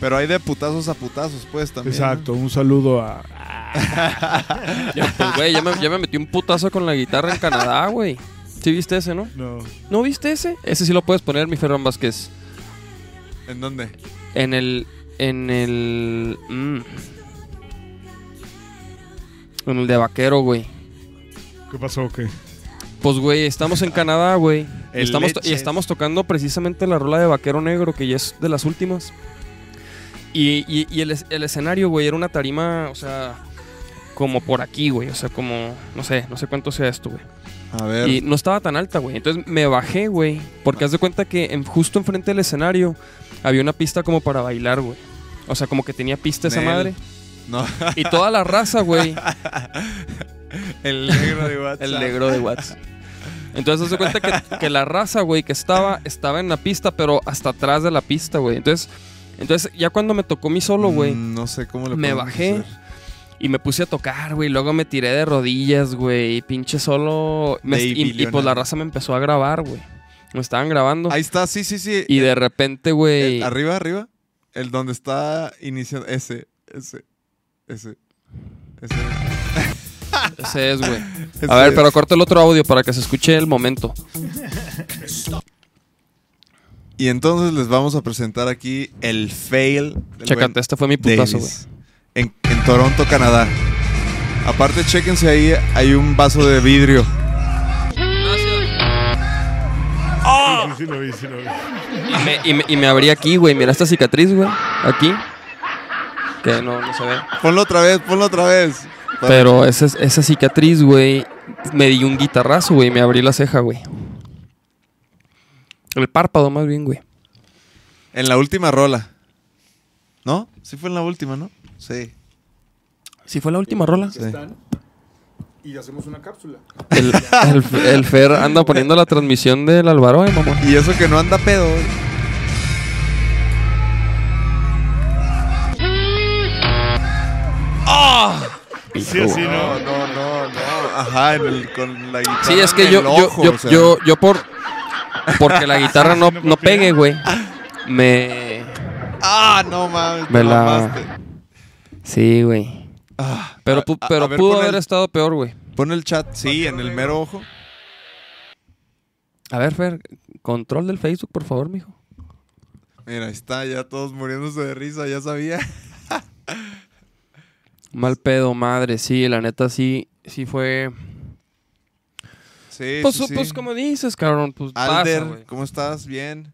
Pero hay de putazos a putazos, pues, también. ¿no? Exacto, un saludo a. Ya, pues, güey, ya me, ya me metí un putazo con la guitarra en Canadá, güey. ¿Sí viste ese, no? No. ¿No viste ese? Ese sí lo puedes poner, mi Ferran Vázquez. ¿En dónde? En el. En el. mm. En el de vaquero, güey. ¿Qué pasó? ¿Qué? Pues, güey, estamos en Canadá, güey. El estamos, y estamos tocando precisamente la rola de Vaquero Negro, que ya es de las últimas. Y, y- y el, es- el escenario, güey, era una tarima, o sea, como por aquí, güey. O sea, como, no sé, no sé cuánto sea esto, güey. A ver. Y no estaba tan alta, güey. Entonces me bajé, güey. Porque haz de cuenta que en- justo enfrente del escenario había una pista como para bailar, güey. O sea, como que tenía pista esa madre. No. Y toda la raza, güey. el negro de WhatsApp. El negro de Watts. Entonces, haz de cuenta que, que la raza, güey, que estaba, estaba en la pista, pero hasta atrás de la pista, güey. Entonces, entonces, ya cuando me tocó mi solo, güey, Mm, No sé cómo le me bajé hacer. y me puse a tocar, güey. Luego me tiré de rodillas, güey. y Pinche solo. me- y, y pues la raza me empezó a grabar, güey. Me estaban grabando. Ahí está, sí, sí, sí. Y El- de repente, güey. el- arriba, arriba. El donde está iniciando. Ese, ese, ese. Ese. Ese es, güey. A ver, pero corta el otro audio para que se escuche el momento. Y entonces les vamos a presentar aquí el fail. del Chécate, este fue mi putazo, güey. En, en Toronto, Canadá. Aparte, chéquense ahí, hay un vaso de vidrio. Sí, sí, lo vi, sí lo vi. Y me, y me- y me abrí aquí, güey. Mira esta cicatriz, güey. Aquí. Que no, no se ve. Ponlo otra vez, ponlo otra vez. Pero esa, esa cicatriz, güey, me di un guitarrazo, güey. Me abrí la ceja, güey. El párpado, más bien, güey. En la última rola. ¿No? Sí fue en la última, ¿no? Sí. ¿Sí fue la última rola? Sí. Y hacemos una cápsula. El, el- el Fer anda poniendo la transmisión del Álvaro, eh, mamón. Y eso que no anda pedo. güey. Sí, así, No, ¿no? no, no. Ajá, en el, con la guitarra. Sí, es que yo, yo, ojo, yo, o sea. yo, yo por. Porque la guitarra no, no pegue, güey. Me. Ah, no mames. Me la- mamaste. Sí, güey. Ah, Pero, a- a ver, pudo haber el- estado peor, güey. Pon el chat, sí, en el mero ojo. A ver, Fer, control del Facebook, por favor, mijo. Mira, ahí está, ya todos muriéndose de risa, ya sabía. Mal pedo, madre, sí, la neta sí, sí fue. Sí, Pues, sí, sí. pues como dices, cabrón, pues Alder, pasa. ¿cómo estás? Bien.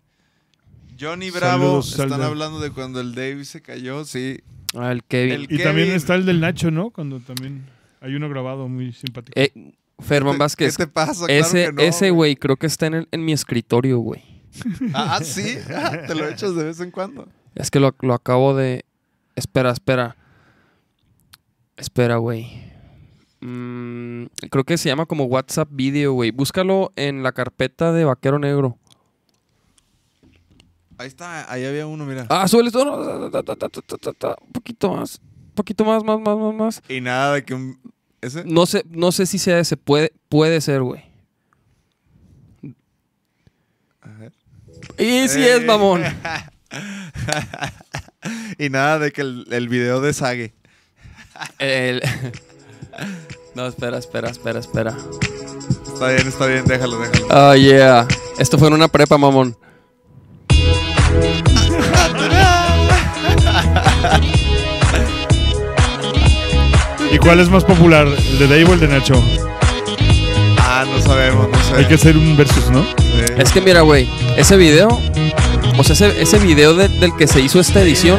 Johnny Bravo, Saludos, están Alder. hablando de cuando el Dave se cayó, sí. Ah, el Kevin. El- Y también está el del Nacho, ¿no? Cuando también hay uno grabado muy simpático. Eh, Ferman ¿Qué- Vázquez. ¿Qué te pasa? Claro ese, que no, ese güey creo que está en, el- en mi escritorio, güey. Ah, sí, Ah, te lo echas de vez en cuando. Es que lo, lo acabo de. Espera, espera. Espera, güey. Mm, creo que se llama como WhatsApp Video, güey. Búscalo en la carpeta de Vaquero Negro. Ahí está, ahí había uno, mira. Ah, súbele ta, Un poquito más. Un poquito más, más, más, más, más. Y nada de que un... ¿Ese? No sé, no sé si sea ese. Puede, puede ser, güey. A ver. Y sí Eh. es, mamón. y nada de que el, el video de Sage. El- No, espera, espera, espera, espera. Está bien, está bien, déjalo, déjalo. Oh, yeah. Esto fue en una prepa, mamón. ¿Y cuál es más popular? ¿El de Dave o el de Nacho? Ah, no sabemos, no sé. Hay que hacer un versus, ¿no? Sí. Es que mira, güey, ese video, o sea, ese, ese video de- del que se hizo esta edición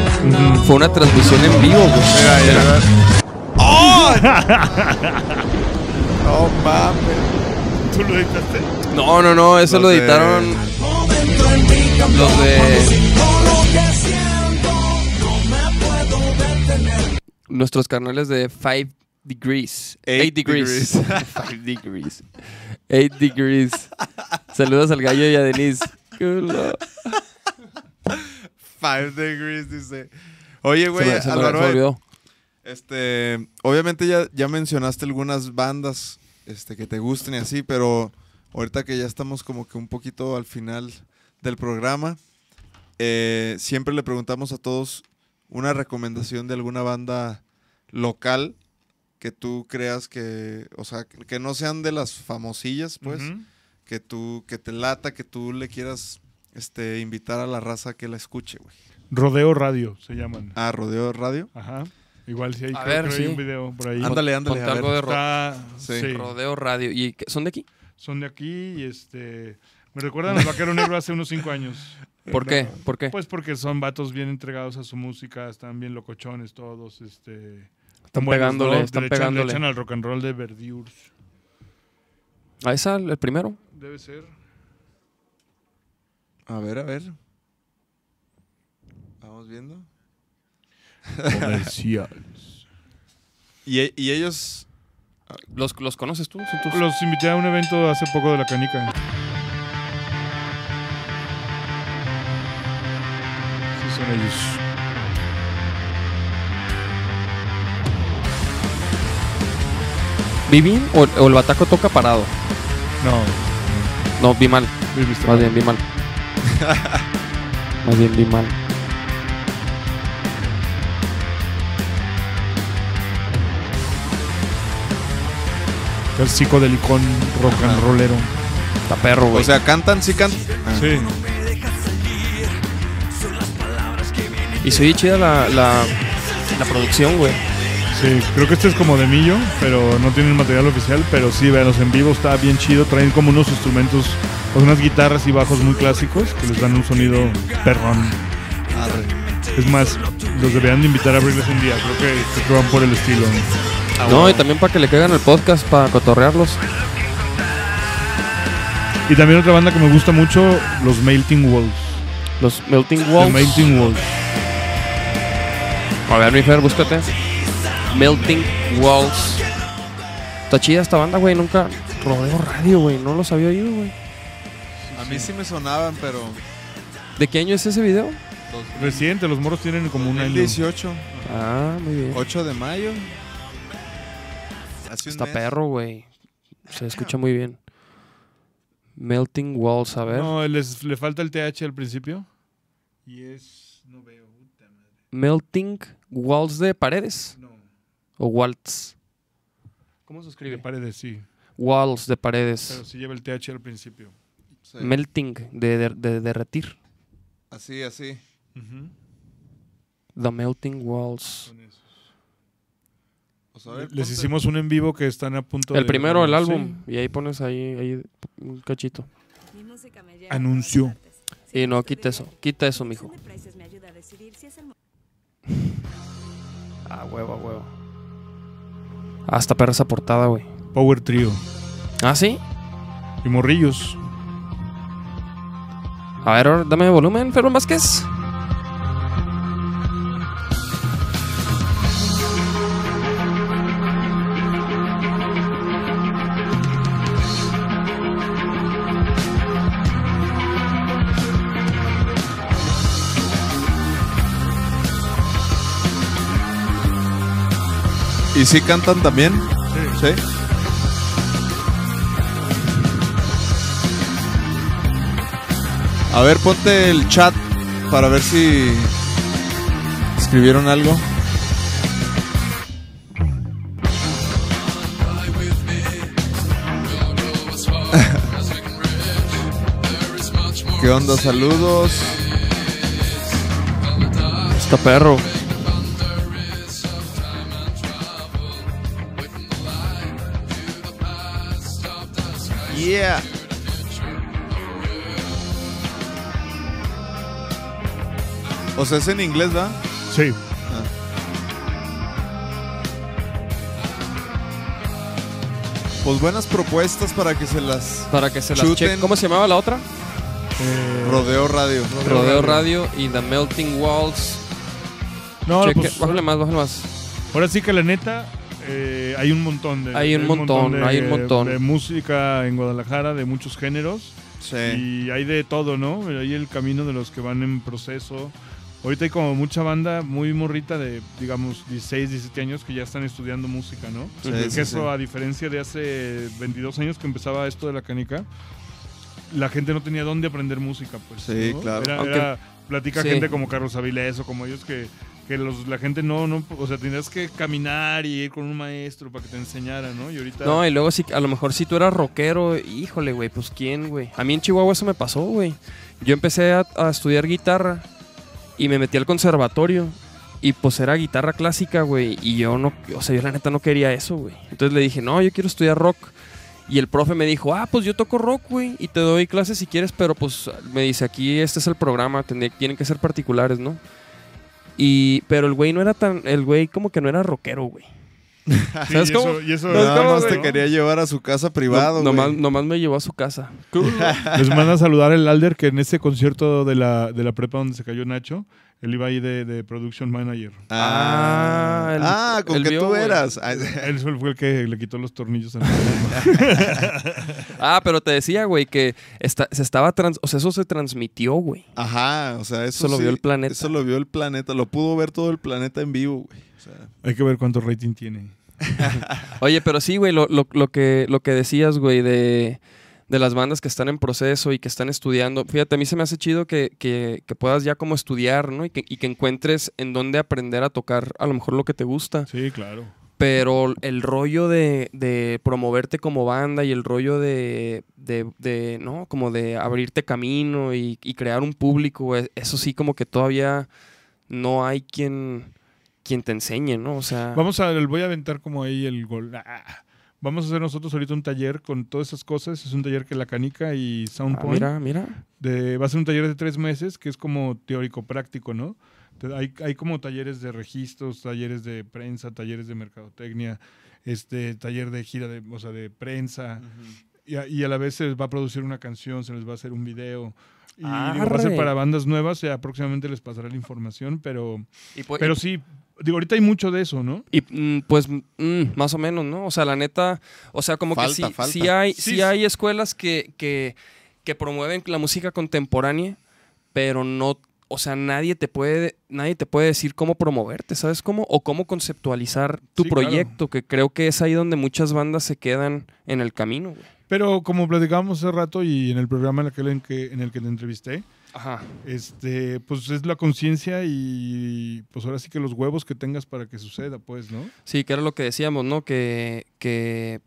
fue una transmisión en vivo, güey. Mira, mira, no mames. ¿Tú lo editaste? No, no, no, eso Los lo de- editaron los de nuestros canales de 5 Degrees. 8 Eight Degrees. 5 Degrees. 8 Degrees. Saludos al gallo y a Denise. Culo. Five degrees, dice. Oye, güey, Álvaro, se me olvidó. Este, obviamente ya, ya mencionaste algunas bandas este, que te gusten y así, pero ahorita que ya estamos como que un poquito al final del programa, eh, siempre le preguntamos a todos una recomendación de alguna banda local que tú creas que, o sea, que no sean de las famosillas, pues, que tú, que te lata, que tú le quieras este, invitar a la raza que la escuche, güey. Rodeo Radio se llaman. Ah, Rodeo Radio. Ajá. Igual si hay, A creo ver, hay un video por ahí. Ándale, ándale. A algo ver. de ro- Está, Sí. sí. Rodeo Radio. ¿Y qué- son de aquí? Son de aquí y este. Me recuerdan al Vaquero Negro hace unos cinco años. ¿Por qué? ¿Por qué? Pues porque son vatos bien entregados a su música, están bien locochones todos, este. Están buenos, pegándole, ¿no? están le echan, le pegándole. echan al rock and roll de Verdures. ¿A esa, el primero? Debe ser. A ver, a ver. Vamos viendo. Comerciales. Y, y ellos. ¿Los, los conoces tú? ¿Son tus- Los invité a un evento hace poco de la canica. Sí, son ellos. ¿Vi bien o, o el bataco toca parado? No, No, vi mal. vi visto Más mal. bien, vi mal. Más bien, vi mal. El psicodelicón rock and rollero. Está perro, güey. O sea, cantan, sí cantan. Ah. Sí. y se oye chida la, la, la producción, güey. Sí, creo que este es como de Millo, pero no tienen material oficial, pero sí, veanlos en vivo, está bien chido, traen como unos instrumentos, unas guitarras y bajos muy clásicos que les dan un sonido perrón. Es más, los deberían de invitar a abrirles un día, creo que, creo que van por el estilo. No, y también para que le caigan el podcast, para cotorrearlos. Y también otra banda que me gusta mucho, los Melting Walls. Los Melting The Walls. Melting Walls. A ver, mi Fer, búscate. Melting Walls. Está chida esta banda, güey. Nunca. Rodeo Radio, güey. No los había oído, güey. A mí sí me sonaban, pero. ¿De qué año es ese video? Reciente, los moros tienen como un año. 2018, Ah, muy bien. 8 de mayo. Hace un Está mes. perro, güey. Se escucha muy bien. Melting Walls, a ver. No, les, le falta el TH al principio. Y es. No veo. puta madre. Melting Walls de paredes. No. O Waltz. ¿Cómo se De escribe? paredes, sí. Walls de paredes. Pero sí lleva el TH al principio. Sí. Melting de, de, de derretir. Así, así. The Melting Walls. A ver, Les ponte- hicimos un en vivo que están a punto El de- primero, el sí. álbum. Y ahí pones ahí, ahí un cachito. Anuncio. Y no, quita eso. Quita eso, mijo. Ah, huevo, a huevo. Hasta perra esa portada, güey. Power Trio. ¿Ah, sí? Y morrillos. A ver, ahora dame volumen, Ferro Vázquez. ¿Y sí cantan también? Sí. A ver, ponte el chat para ver si escribieron algo. ¿Qué onda? Saludos. Está perro. Yeah. O sea, es en inglés, ¿va? Sí. Pues buenas propuestas para que se las Para que se las Chuten. chequen. ¿Cómo se llamaba la otra? Eh, rodeo radio. Rodeo Radio y The Melting Walls. no, Cheque- pues, bájale más, bájale más. Ahora sí que la neta, eh, hay un montón de. Hay un montón, hay un montón. De música en Guadalajara, de muchos géneros. Sí. Y hay de todo, ¿no? Hay el camino de los que van en proceso. Ahorita hay como mucha banda muy morrita de, digamos, 16, 17 años que ya están estudiando música, ¿no? Sí, que sí, eso, sí. a diferencia de hace 22 años que empezaba esto de la canica, la gente no tenía dónde aprender música, pues. Sí, ¿no? claro. Era, Aunque- era- platica sí. gente como Carlos Avilés o como ellos que, que los, la gente no, no, o sea, tenías que caminar y ir con un maestro para que te enseñara, ¿no? Y ahorita... No, y luego si, a lo mejor si tú eras rockero, híjole, güey, pues quién, güey. A mí en Chihuahua eso me pasó, güey. Yo empecé a, a estudiar guitarra y me metí al conservatorio. Y pues era guitarra clásica, güey. Y yo no, o sea, yo la neta no quería eso, güey. Entonces le dije, no, yo quiero estudiar rock. Y el profe me dijo, ah, pues yo toco rock, güey. Y te doy clases si quieres, pero pues me dice, aquí este es el programa, tienen que ser particulares, ¿no? Y, pero el güey no era tan, el güey como que no era rockero, güey. Sí, ¿sabes y cómo? eso- y eso- ¿Sabes Nada más te quería llevar a su casa privado, No- nomás, nomás me llevó a su casa. Les manda a saludar el Alder que en ese concierto de la, de la prepa donde se cayó Nacho, él iba ahí de, de production manager. Ah, Ah, el- ah, con el que vio, tú eras. Él fue el que le quitó los tornillos al programa. Ah, pero te decía, güey, que esta- se estaba trans, o sea, eso se transmitió, güey. Ajá, o sea, eso Eso lo sí, vio el planeta. Eso lo vio el planeta, lo pudo ver todo el planeta en vivo, güey. O sea, Hay que ver cuánto rating tiene. Oye, pero sí, güey, lo, lo- lo que, lo que decías, güey, de, de las bandas que están en proceso y que están estudiando. Fíjate, a mí se me hace chido que, que- que puedas ya como estudiar, ¿no? Y que, y que encuentres en dónde aprender a tocar a lo mejor lo que te gusta. Sí, claro. Pero el rollo de, de promoverte como banda y el rollo de, de, de, ¿no? Como de abrirte camino y, y crear un público, eso sí como que todavía no hay quien, quien te enseñe, ¿no? O sea... Vamos a, voy a aventar como ahí el gol. Ah. Vamos a hacer nosotros ahorita un taller con todas esas cosas. Es un taller que La Canica y ah, Soundpoint. mira, mira. de- va a ser un taller de tres meses que es como teórico práctico, ¿no? Hay, hay como talleres de registros, talleres de prensa, talleres de mercadotecnia, este taller de gira de, o sea, de prensa. y, a, y a la vez se les va a producir una canción, se les va a hacer un video. Y digo, va a ser para bandas nuevas, ya próximamente les pasará la información, pero, Y, pu- pero y- sí, digo, ahorita hay mucho de eso, ¿no? y, mm, pues mm, más o menos, ¿no? O sea, la neta, o sea, como Falta, que sí, falta. sí hay, Sí, hay escuelas que, que, que promueven la música contemporánea, pero no, o sea, nadie te puede, nadie te puede decir cómo promoverte, ¿sabes cómo? O cómo conceptualizar tu Sí, claro. proyecto, que creo que es ahí donde muchas bandas se quedan en el camino, güey. Pero como platicábamos hace rato y en el programa en aquel en, que, en el que te entrevisté, Ajá. este, pues es la conciencia y pues ahora sí que los huevos que tengas para que suceda, pues, ¿no? Sí, que era lo que decíamos, ¿no? Que, que,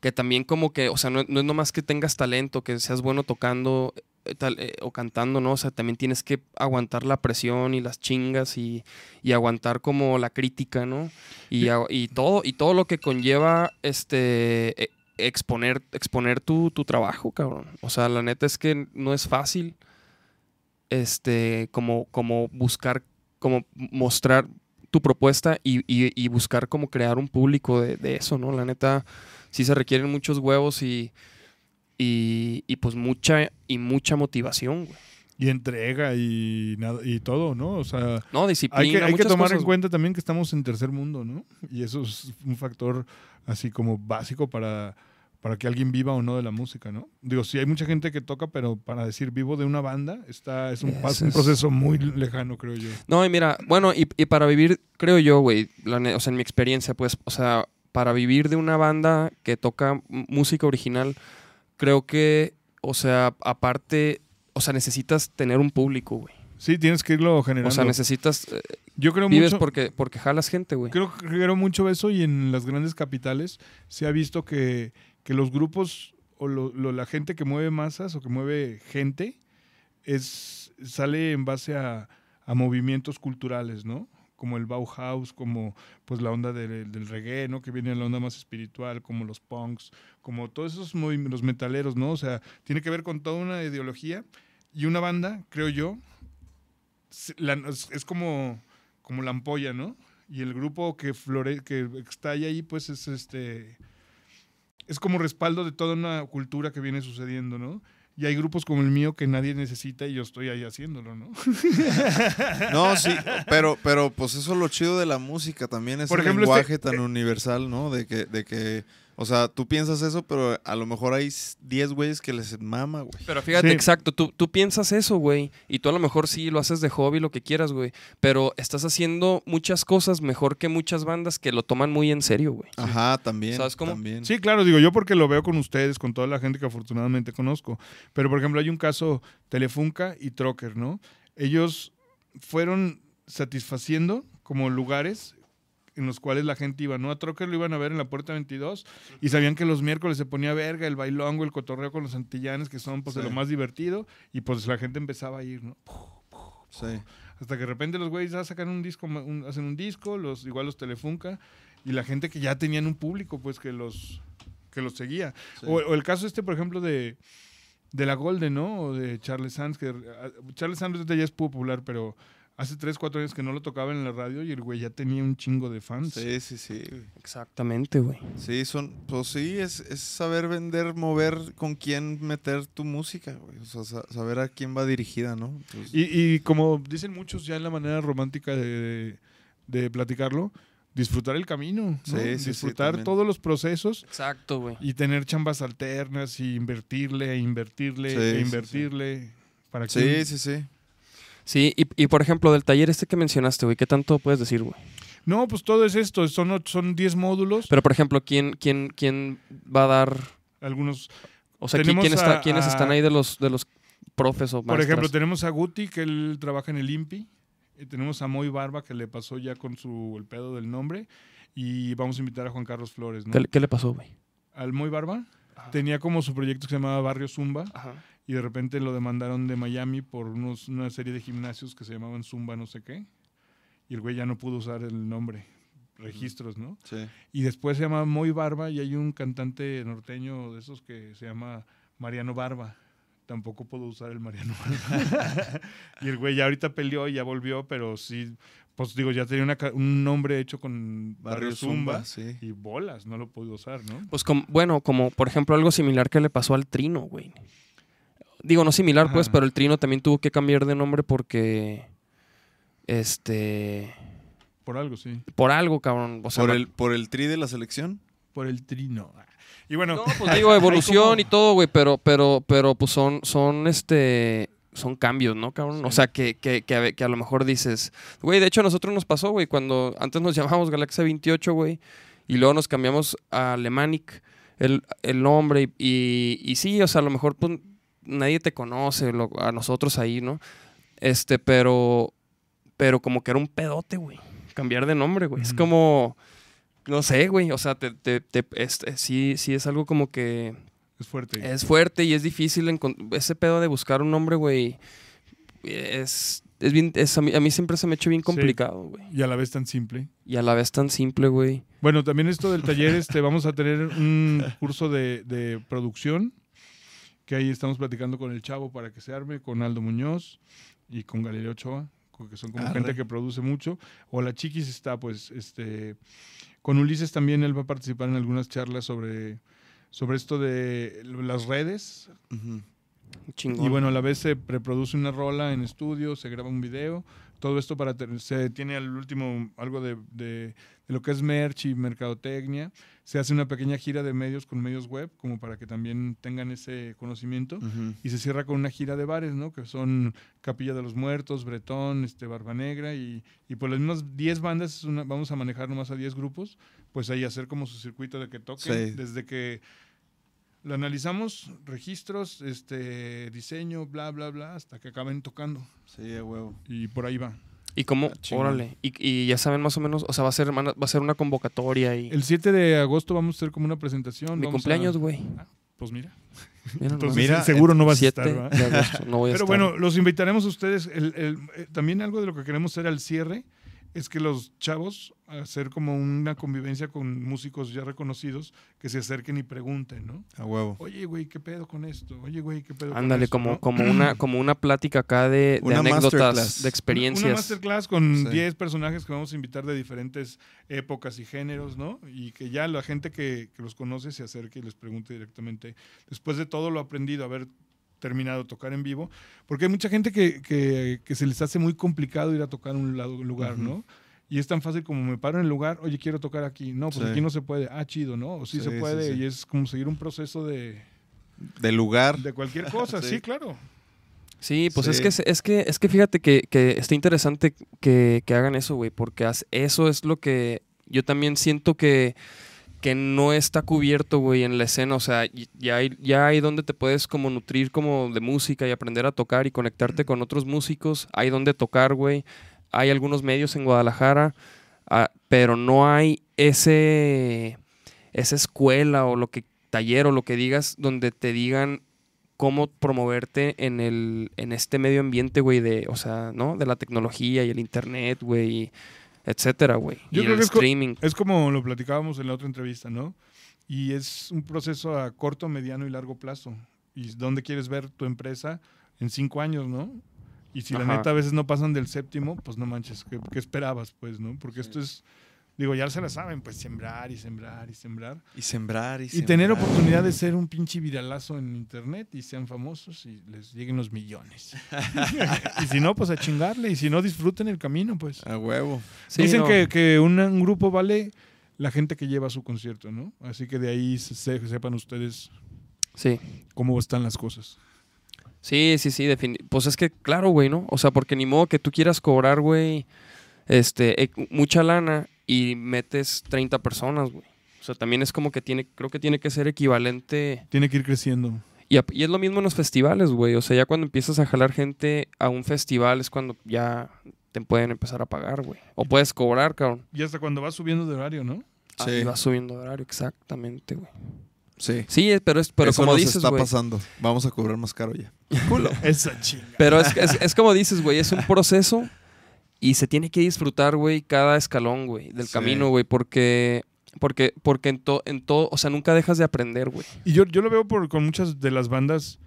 que también como que, o sea, no, no es nomás que tengas talento, que seas bueno tocando eh, tal- eh, o cantando, ¿no? O sea, también tienes que aguantar la presión y las chingas y, y aguantar como la crítica, ¿no? Y, a- y todo, y todo lo que conlleva este e- exponer, exponer tu, tu trabajo, cabrón. O sea, la neta es que no es fácil este, como, como buscar, como mostrar tu propuesta y, y- y buscar como crear un público de, de eso, ¿no? La neta, sí se requieren muchos huevos y, y, y pues mucha y mucha motivación, güey. Y entrega y nada y todo, ¿no? O sea, No, disciplina, hay que, hay que tomar cosas, en cuenta también que estamos en tercer mundo, ¿no? Y eso es un factor así como básico para, para que alguien viva o no de la música, ¿no? Digo, sí hay mucha gente que toca, pero para decir vivo de una banda está es un, paso- un es- proceso muy lejano, creo yo. No, y mira, bueno, y, y para vivir, creo yo, güey, o sea, en mi experiencia, pues, o sea, para vivir de una banda que toca música original, creo que, o sea, aparte, o sea, necesitas tener un público, güey. Sí, tienes que irlo generando. O sea, necesitas, eh, yo creo vives mucho, porque, porque jalas gente, güey. Creo que creo mucho eso y en las grandes capitales se ha visto que, que los grupos o la gente que mueve masas o que mueve gente es sale en base a, movimientos culturales, ¿no? Como el Bauhaus, como pues la onda del, reggae, ¿no? Que viene la onda más espiritual, como los punks, como todos esos movimientos, los metaleros, ¿no? O sea, tiene que ver con toda una ideología y una banda, creo yo, es como, como la ampolla, ¿no? Y el grupo que flore, que estalla ahí, pues es este es como respaldo de toda una cultura que viene sucediendo, ¿no? Y hay grupos como el mío que nadie necesita y yo estoy ahí haciéndolo, ¿no? No, sí, pero, pero pues eso es lo chido de la música también, es Por el ejemplo, lenguaje este- tan universal, ¿no? De que, de que, o sea, tú piensas eso, pero a lo mejor hay 10 güeyes que les mama, güey. Pero fíjate, Sí. exacto, tú, tú piensas eso, güey, y tú a lo mejor sí lo haces de hobby, lo que quieras, güey, pero estás haciendo muchas cosas mejor que muchas bandas que lo toman muy en serio, güey. Ajá, también. ¿Sabes cómo? También. Sí, claro, digo yo porque lo veo con ustedes, con toda la gente que afortunadamente conozco. Pero, por ejemplo, hay un caso Telefunca y Trocker, ¿no? Ellos fueron satisfaciendo como lugares en los cuales la gente iba, ¿no? A Trocker lo iban a ver en la Puerta 22 y sabían que los miércoles se ponía verga, el bailongo, el cotorreo con los antillanes, que son pues de lo más divertido, y pues la gente empezaba a ir, ¿no? Sí. Hasta que de repente los güeyes ya sacan un disco, un- hacen un disco, los, igual los Telefunca, y la gente que ya tenían un público, pues que los, que los seguía. Sí. O, o el caso este, por ejemplo, de, de la Golden, ¿no? O de Charles Sands, que ah, Charles Sands ya es popular, pero hace 3, 4 años que no lo tocaban en la radio y el güey ya tenía un chingo de fans. Sí, sí, sí. Exactamente, güey. Sí, son, pues sí, es, es saber vender, mover con quién meter tu música, güey. O sea, sa- saber a quién va dirigida, ¿no? Pues, Y, y como dicen muchos ya en la manera romántica de, de platicarlo, disfrutar el camino, ¿no? Sí, sí, sí, disfrutar todos los procesos Exacto, güey. y tener chambas alternas y invertirle, e invertirle, Sí, e sí, invertirle. Para que sí, sí, sí. Sí, y, y por ejemplo, del taller este que mencionaste, güey, ¿qué tanto puedes decir, güey? No, pues todo es esto, son son 10 módulos, Pero, por ejemplo, ¿quién, quién, quién va a dar...? algunos O sea, ¿qui- Tenemos ¿quién está, a- ¿quiénes a- están ahí de los, de los profes o Por ejemplo, tenemos a Guti, que él trabaja en el INPI. Y tenemos a Moy Barba, que le pasó ya con su el pedo del nombre. Y vamos a invitar a Juan Carlos Flores, ¿no? ¿Qué, le- qué le pasó, güey? Al Moy Barba tenía como su proyecto que se llamaba Barrio Zumba. Ajá. Y de repente lo demandaron de Miami por unos, una serie de gimnasios que se llamaban Zumba no sé qué. Y el güey ya no pudo usar el nombre. Registros, ¿no? Sí. Y después se llama Moy Barba y hay un cantante norteño de esos que se llama Mariano Barba. Tampoco puedo usar el Mariano Barba. y el güey ya ahorita peleó y ya volvió, pero sí, pues digo, ya tenía una un nombre hecho con Barrio, Barrio Zumba. Zumba, sí. Y bolas, no lo pudo usar, ¿no? Pues como, bueno, como por ejemplo algo similar que le pasó al Trino, güey. Digo, no similar, pues, pero el Trino también tuvo que cambiar de nombre porque. Este. Por algo, sí. Por algo, cabrón. O sea, ¿Por el, ¿Por el tri de la selección? Por el trino. Y bueno, No, pues digo, evolución como- y todo, güey, pero, pero, pero, pues son, son, este, son cambios, ¿no, cabrón? O sea, que, que, que, a, ve- que a lo mejor dices, güey, de hecho a nosotros nos pasó, güey, cuando antes nos llamábamos Galaxia 28, güey, y luego nos cambiamos a Alemanic, el, el nombre, y, y, y sí, o sea, a lo mejor, pues, nadie te conoce, lo- a nosotros ahí, ¿no? Este, pero, pero como que era un pedote, güey, cambiar de nombre, güey, es como... No sé, güey. O sea, te, te, te- este, sí, sí es algo como que es fuerte. es fuerte y es difícil ese pedo de buscar un nombre, güey. Es, es bien, es, a, mí, a mí siempre se me ha hecho bien complicado, güey. Y a la vez tan simple. Y a la vez tan simple, güey. Bueno, también esto del taller, este, vamos a tener un curso de, de producción, que ahí estamos platicando con el chavo para que se arme, con Aldo Muñoz y con Galileo Ochoa, que son como Arre. gente que produce mucho. O la Chiquis está, pues, este, con Ulises también él va a participar en algunas charlas sobre, sobre esto de las redes. Ujú. Chingón. Y bueno, a la vez se preproduce una rola en estudio, se graba un video, todo esto para se tiene al último algo de, de- de lo que es merch y mercadotecnia. Se hace una pequeña gira de medios con medios web, como para que también tengan ese conocimiento. Y se cierra con una gira de bares, ¿no? Que son Capilla de los Muertos, Bretón, este, Barba Negra y, y por las mismas 10 bandas, es una- vamos a manejar nomás a 10 grupos, pues ahí hacer como su circuito de que toquen, Sí. desde que lo analizamos, registros, este, diseño, bla, bla, bla, hasta que acaben tocando. Sí, a huevo. Y por ahí va. y cómo, Ah, órale. Y, y ya saben más o menos, o sea, va a ser, va a ser una convocatoria y. El 7 de agosto vamos a hacer como una presentación. mi vamos cumpleaños, güey. Pues mira. Mira Entonces. Mira, seguro no vas a 7 estar, ¿verdad? de agosto. No voy a Pero estar. bueno, los invitaremos a ustedes. El- el- eh, también algo de lo que queremos hacer al cierre es que los chavos, hacer como una convivencia con músicos ya reconocidos, que se acerquen y pregunten, ¿no? A huevo. Oye, güey, ¿qué pedo con esto? Oye, güey, ¿qué pedo con Ándale, esto, como, no? como, una, como una plática acá de, de anécdotas, masterclass. de Una- Una experiencias. masterclass con Sí. 10 personajes que vamos a invitar de diferentes épocas y géneros, ¿no? Y que ya la gente que, que los conoce se acerque y les pregunte directamente, después de todo lo aprendido, haber terminado de tocar en vivo, porque hay mucha gente que, que- que se les hace muy complicado ir a tocar un lado, un lugar. ¿no? Y es tan fácil como me paro en el lugar, oye, quiero tocar aquí. No, pues Sí. aquí no se puede. Ah, chido, ¿no? O sí, Sí, se puede. sí. Y es como seguir un proceso de, Del lugar. de cualquier cosa. Sí. sí. claro. Sí, pues es que es que es que fíjate que, que está interesante que, que hagan eso, güey, porque haz- eso es lo que yo también siento que, que no está cubierto, güey, en la escena. O sea, ya hay, ya hay donde te puedes como nutrir como de música y aprender a tocar y conectarte con otros músicos. Hay donde tocar, güey. Hay algunos medios en Guadalajara, ah, pero no hay ese esa escuela o lo que taller o lo que digas donde te digan cómo promoverte en el en este medio ambiente, güey, de, o sea, ¿no? De la tecnología y el internet, güey, etcétera, güey. Y Yo creo el que es co- streaming. Es como lo platicábamos en la otra entrevista, ¿no? Y es un proceso a corto, mediano y largo plazo. ¿Y dónde quieres ver tu empresa en cinco años, no? Y si la neta a veces no pasan del séptimo, pues no manches, ¿qué, qué esperabas, pues, no? Porque esto es, digo, ya se la saben, pues sembrar y sembrar y sembrar. Y sembrar y, Y tener oportunidad de ser un pinche viralazo en internet y sean famosos y les lleguen los millones. y si no, pues a chingarle. Y si no, disfruten el camino, pues. A huevo. Sí, Dicen no. que, que un, un grupo vale la gente que lleva su concierto, ¿no? Así que de ahí se- se- sepan ustedes Sí. cómo están las cosas. Sí, sí, sí, Pues es que, claro, güey, ¿no? O sea, porque ni modo que tú quieras cobrar, güey, este, eh, mucha lana y metes 30 personas, güey. O sea, también es como que tiene, creo que tiene que ser equivalente. Tiene que ir creciendo. Y, y es lo mismo en los festivales, güey. O sea, ya cuando empiezas a jalar gente a un festival es cuando ya te pueden empezar a pagar, güey. O puedes cobrar, cabrón. Y hasta cuando vas subiendo de horario, ¿no? Ahí Sí. vas subiendo de horario, exactamente, güey. Sí. Sí, pero es, pero Eso como nos dices, está güey. pasando. Vamos a cobrar más caro ya. Esa chinga. Pero es, es, es como dices, güey, es un proceso y se tiene que disfrutar, güey, cada escalón, güey, del Sí. camino, güey, porque, porque, porque en, to- en todo, o sea, nunca dejas de aprender, güey. Y yo, yo lo veo por, con muchas de las bandas,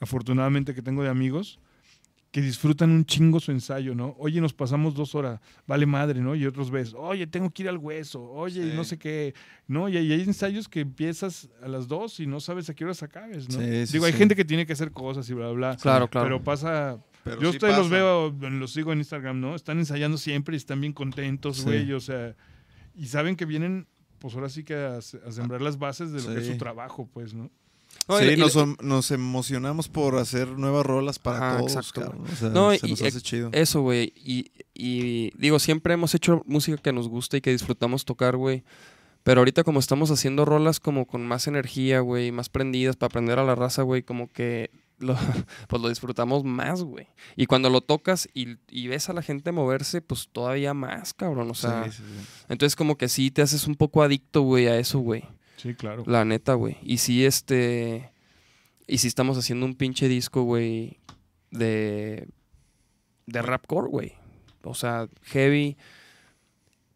afortunadamente, que tengo de amigos, que disfrutan un chingo su ensayo, ¿no? Oye, nos pasamos dos horas, vale madre, ¿no? Y otros ves, oye, tengo que ir al hueso, oye, y Sí. no sé qué, ¿no? Y, hay- hay ensayos que empiezas a las dos y no sabes a qué horas acabes, ¿no? Sí, sí, Digo, hay sí. gente que tiene que hacer cosas y bla, bla, bla. Claro, claro. Pero pasa... Pero yo sí ustedes los veo, los sigo en Instagram, ¿no? Están ensayando siempre y están bien contentos, Sí. güey, o sea... Y saben que vienen, pues ahora sí que a, a sembrar las bases de lo que es su trabajo, pues, ¿no? Sí, y- nos, em- nos emocionamos por hacer nuevas rolas para Ajá, todos, exacto, cabrón. O sea, No, se y- nos y- hace chido. Eso, güey. Y, y digo, siempre hemos hecho música que nos gusta y que disfrutamos tocar, güey. Pero ahorita como estamos haciendo rolas como con más energía, güey, más prendidas para aprender a la raza, güey, como que lo, pues lo disfrutamos más, güey. Y cuando lo tocas y, y ves a la gente moverse, pues todavía más, cabrón. O sea, Sí, sí, sí. entonces como que sí te haces un poco adicto, güey, a eso, güey. Sí, claro. La neta, güey. Y sí, este. Y sí estamos haciendo un pinche disco, güey. De. De rapcore, güey. O sea, heavy.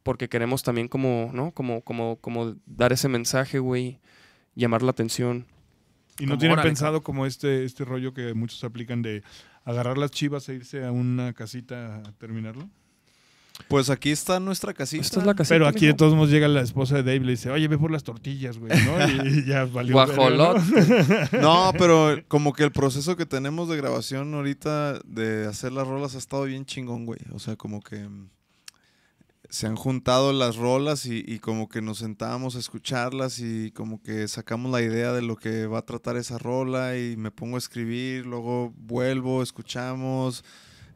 Porque queremos también como, ¿no? Como, como, como dar ese mensaje, güey. Llamar la atención. Y no Como, tienen órale, pensado como este, este rollo que muchos aplican de agarrar las chivas e irse a una casita a terminarlo. Pues aquí está nuestra casita. Esta es la casita. Pero aquí de todos modos llega la esposa de Dave y le dice, oye, ve por las tortillas, güey, ¿no? Y, y ya valió. Guajolot. ¿no? No, pero como que el proceso que tenemos de grabación ahorita de hacer las rolas ha estado bien chingón, güey. O sea, como que mm, se han juntado las rolas y, y como que nos sentábamos a escucharlas y como que sacamos la idea de lo que va a tratar esa rola y me pongo a escribir, luego vuelvo, escuchamos.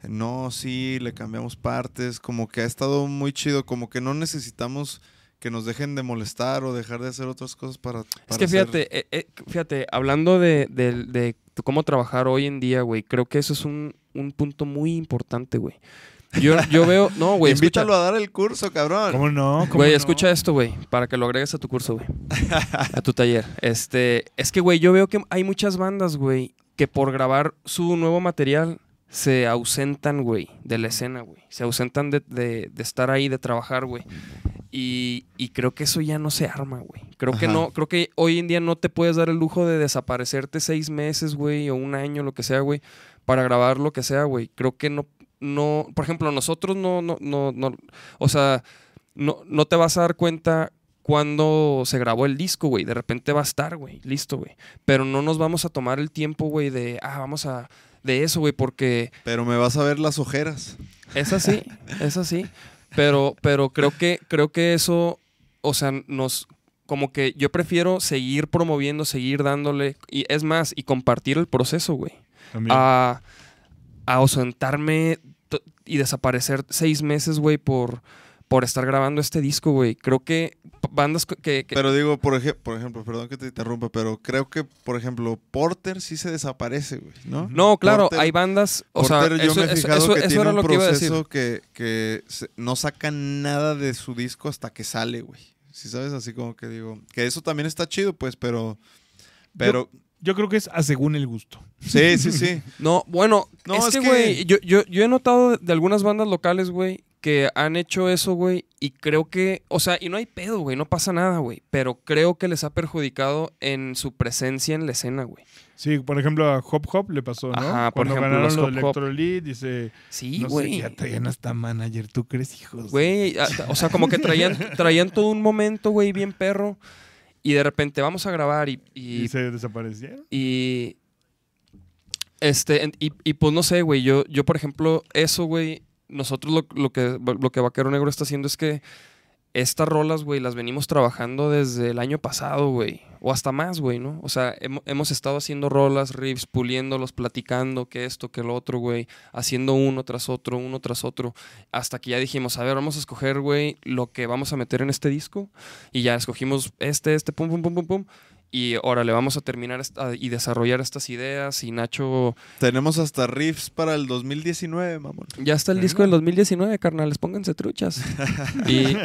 No, sí, le cambiamos partes, como que ha estado muy chido, como que no necesitamos que nos dejen de molestar o dejar de hacer otras cosas para... Es que hacer- fíjate, eh, eh, fíjate, hablando de, de- de cómo trabajar hoy en día, güey, creo que eso es un, un punto muy importante, güey. Yo, yo veo, no, güey, escucha, Invítalo a dar el curso, cabrón. ¿Cómo no? ¿Cómo güey, no? escucha esto, güey, para que lo agregues a tu curso, güey, a tu taller. Este, es que, güey, yo veo que hay muchas bandas, güey, que por grabar su nuevo material se ausentan, güey, de la escena, güey. Se ausentan de, de- de estar ahí, de trabajar, güey. Y, y creo que eso ya no se arma, güey. Creo que no, creo que hoy en día no te puedes dar el lujo de desaparecerte seis meses, güey, o un año, lo que sea, güey, para grabar lo que sea, güey. Creo que no, no, por ejemplo, nosotros no, no, no, no, o sea, no, no te vas a dar cuenta cuando se grabó el disco, güey. De repente va a estar, güey, listo, güey. Pero no nos vamos a tomar el tiempo, güey, de, ah, vamos a, de eso, güey, porque Pero me vas a ver las ojeras. es así, es así. Pero, pero creo que, creo que eso, o sea, nos, como que yo prefiero seguir promoviendo, seguir dándole, y es más, y compartir el proceso, güey. También. A, a ausentarme y desaparecer seis meses, güey, por, por estar grabando este disco, güey. Creo que bandas que... que- Pero digo, por, ej- por ejemplo, perdón que te interrumpa, pero creo que, por ejemplo, Porter sí se desaparece, güey, ¿no? no, claro, Porter- hay bandas, o Porter, sea, yo eso, me he fijado eso- que tiene era un lo que iba a decir. proceso que, que se- no sacan nada de su disco hasta que sale, güey. Si sabes, así como que digo, que eso también está chido, pues, pero, pero, Yo creo que es a según el gusto. sí, sí, sí. No, bueno, No, es, es que, que- güey, yo, yo, yo he notado de, algunas bandas locales, güey, que han hecho eso, güey, y creo que, o sea, y no hay pedo, güey, no pasa nada, güey, pero creo que les ha perjudicado en su presencia en la escena, güey. Sí, por ejemplo, a Hop Hop le pasó, ¿no? Ajá, por Cuando ejemplo, ganaron los lo Hop. Electrolit, dice, Sí, no sé, güey. ya traían hasta manager, ¿tú crees, hijos? Güey, o sea, como que traían, traían todo un momento, güey, bien perro, y de repente vamos a grabar y, y Y se desaparecieron. Y. Este, y, y pues no sé, güey. Yo, yo, por ejemplo, eso, güey. Nosotros lo, lo que, lo que Vaquero Negro está haciendo es que estas rolas, güey, las venimos trabajando desde el año pasado, güey. O hasta más, güey, ¿no? O sea, hemo- hemos estado haciendo rolas, riffs, puliéndolos, platicando que esto, que lo otro, güey. Haciendo uno tras otro, uno tras otro. Hasta que ya dijimos, a ver, vamos a escoger, güey, lo que vamos a meter en este disco. Y ya escogimos este, este, pum, pum, pum, pum, pum. Y ahora le vamos a terminar esta- y desarrollar estas ideas. Y Nacho. Tenemos hasta riffs para el 2019, mamón. Ya está el disco del 2019, carnales. Pónganse truchas. y,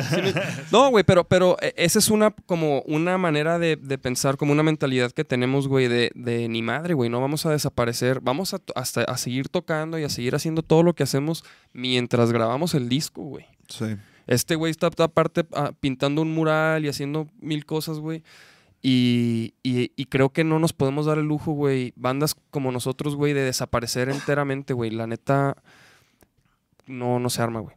no, güey, pero, pero eh, esa es una como una manera de, de pensar, como una mentalidad que tenemos, güey, de, de ni madre, güey. No vamos a desaparecer. Vamos a, hasta, a seguir tocando y a seguir haciendo todo lo que hacemos mientras grabamos el disco, güey. Sí. Este güey está, está aparte ah, pintando un mural y haciendo mil cosas, güey. Y, y- y creo que no nos podemos dar el lujo, güey, bandas como nosotros, güey, de desaparecer enteramente, güey. La neta, no, no se arma, güey.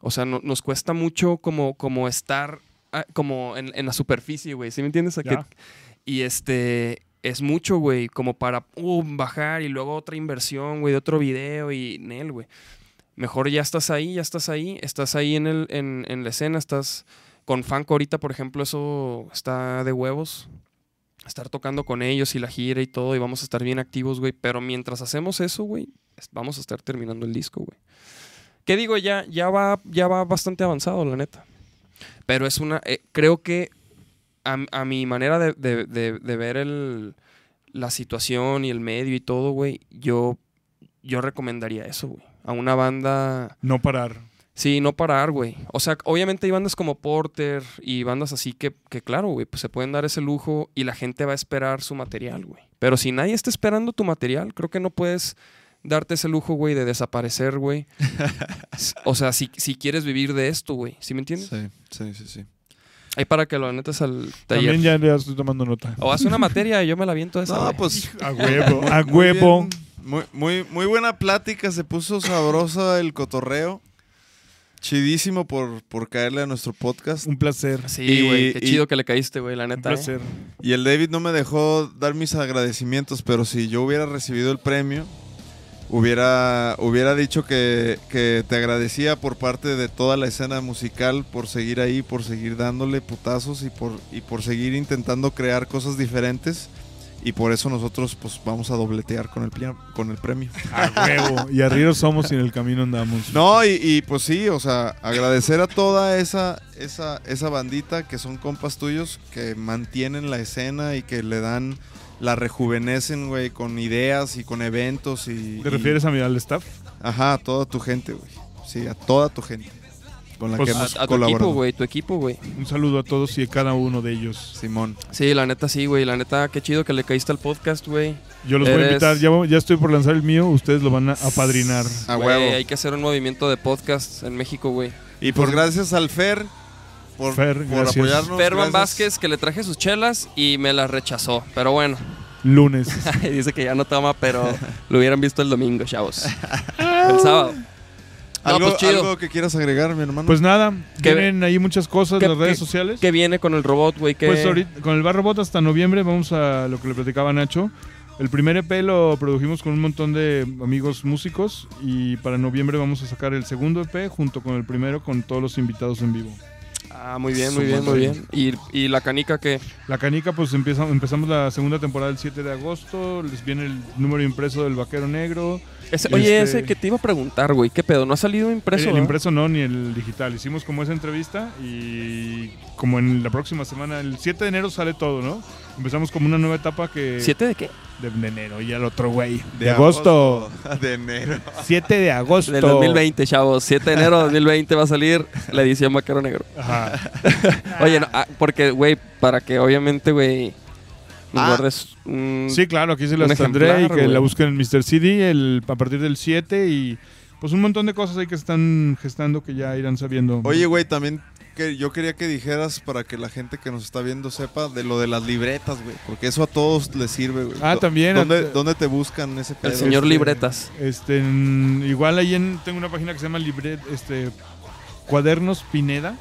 O sea, no- nos cuesta mucho como, como estar ah, como en, en la superficie, güey. ¿Sí me entiendes? Que- y este, es mucho, güey, como para uh, bajar y luego otra inversión, güey, de otro video y Nel, güey. Mejor ya estás ahí, ya estás ahí, estás ahí en, el, en, en la escena, estás con Fanco ahorita, por ejemplo, eso está de huevos. Estar tocando con ellos y la gira y todo, y vamos a estar bien activos, güey. Pero mientras hacemos eso, güey, vamos a estar terminando el disco, güey. ¿Qué digo? Ya, ya, va, ya va bastante avanzado, la neta. Pero es una. eh, creo que a, a mi manera de, de- de- de ver el, la situación y el medio y todo, güey, yo, yo recomendaría eso, güey. A una banda. No parar. Sí, no parar, güey. O sea, obviamente hay bandas como Porter y bandas así que, que claro, güey, pues se pueden dar ese lujo y la gente va a esperar su material, güey. Pero si nadie está esperando tu material, creo que no puedes darte ese lujo, güey, de desaparecer, güey. O sea, si, si quieres vivir de esto, güey. ¿Sí me entiendes? Sí, sí, sí, sí. Ahí para que lo anetes al taller. También ya estoy tomando nota. O haz una materia y yo me la viento esa. No, pues A huevo, a huevo. Muy, muy, muy buena plática, se puso sabrosa el cotorreo. Chidísimo por, por caerle a nuestro podcast. Un placer. Sí, güey. Qué y- chido que le caíste, güey, la Un neta. ¿eh? placer. Y el David no me dejó dar mis agradecimientos, pero si yo hubiera recibido el premio, hubiera, hubiera dicho que, que te agradecía por parte de toda la escena musical por seguir ahí, por seguir dándole putazos y por, y por seguir intentando crear cosas diferentes. Y por eso nosotros pues vamos a dobletear con el, con el premio. A huevo. Y arriba somos y en el camino andamos. No, y, y, pues sí, o sea, agradecer a toda esa, esa, esa bandita que son compas tuyos, que mantienen la escena y que le dan, la rejuvenecen, güey, con ideas y con eventos y... ¿Te y- refieres a mi al staff? Ajá, a toda tu gente, güey. Sí, a toda tu gente. Con la Pues, que A, hemos a tu colaborado. equipo, güey, tu equipo, güey. Un saludo a todos y a cada uno de ellos. Simón. Sí, la neta sí, güey. La neta, qué chido que le caíste al podcast, güey. Yo los voy a invitar, ya, ya estoy por lanzar el mío, ustedes lo van a apadrinar. A Güey, huevo. Hay que hacer un movimiento de podcast en México, güey. Y pues gracias al Fer por, Fer, por gracias. apoyarnos. Ferman. Vázquez, que le traje sus chelas y me las rechazó. Pero bueno, Lunes. dice que ya no toma, pero lo hubieran visto el domingo, chavos. El sábado. No, ¿Algo, pues chido. algo que quieras agregar, mi hermano? Pues nada, ¿Qué- vienen ahí muchas cosas, qué- las redes qué- sociales. ¿Qué viene con el robot, güey? ¿Qué- Pues ahorita, con el Bar Robot hasta noviembre vamos a lo que le platicaba Nacho. El primer EP lo produjimos con un montón de amigos músicos y para noviembre vamos a sacar el segundo EP junto con el primero con todos los invitados en vivo. Ah, muy bien, muy bien, muy bien. ¿Y, y la canica que La canica pues empieza, empezamos la segunda temporada el 7 de agosto, les viene el número impreso del Vaquero Negro. Ese- oye, este- ese que te iba a preguntar, güey. ¿Qué pedo? ¿No ha salido impreso? el ¿verdad? impreso no, ni el digital. Hicimos como esa entrevista y como en la próxima semana, el 7 de enero sale todo, ¿no? Empezamos como una nueva etapa que... ¿Siete de qué? De enero y al otro güey. De, agosto. De enero. 7 de agosto. Del 2020, chavos. 7 de enero de 2020 va a salir la edición Vaquero Negro. Ajá. Oye, no, ah, porque, güey, para que obviamente, güey, Ah. guardes un... Sí, claro, aquí se las tendré y que güey. la busquen en Mr. CD el, a partir del 7 y pues un montón de cosas ahí que están gestando que ya irán sabiendo. Oye, güey, también que yo quería que dijeras para que la gente que nos está viendo sepa de lo de las libretas, güey. Porque eso a todos les sirve, güey. Ah, también, ¿Dónde, a- dónde te buscan ese pedo? El señor este- Libretas. Este, en- igual ahí en, tengo una página que se llama Libret, este, Cuadernos Pineda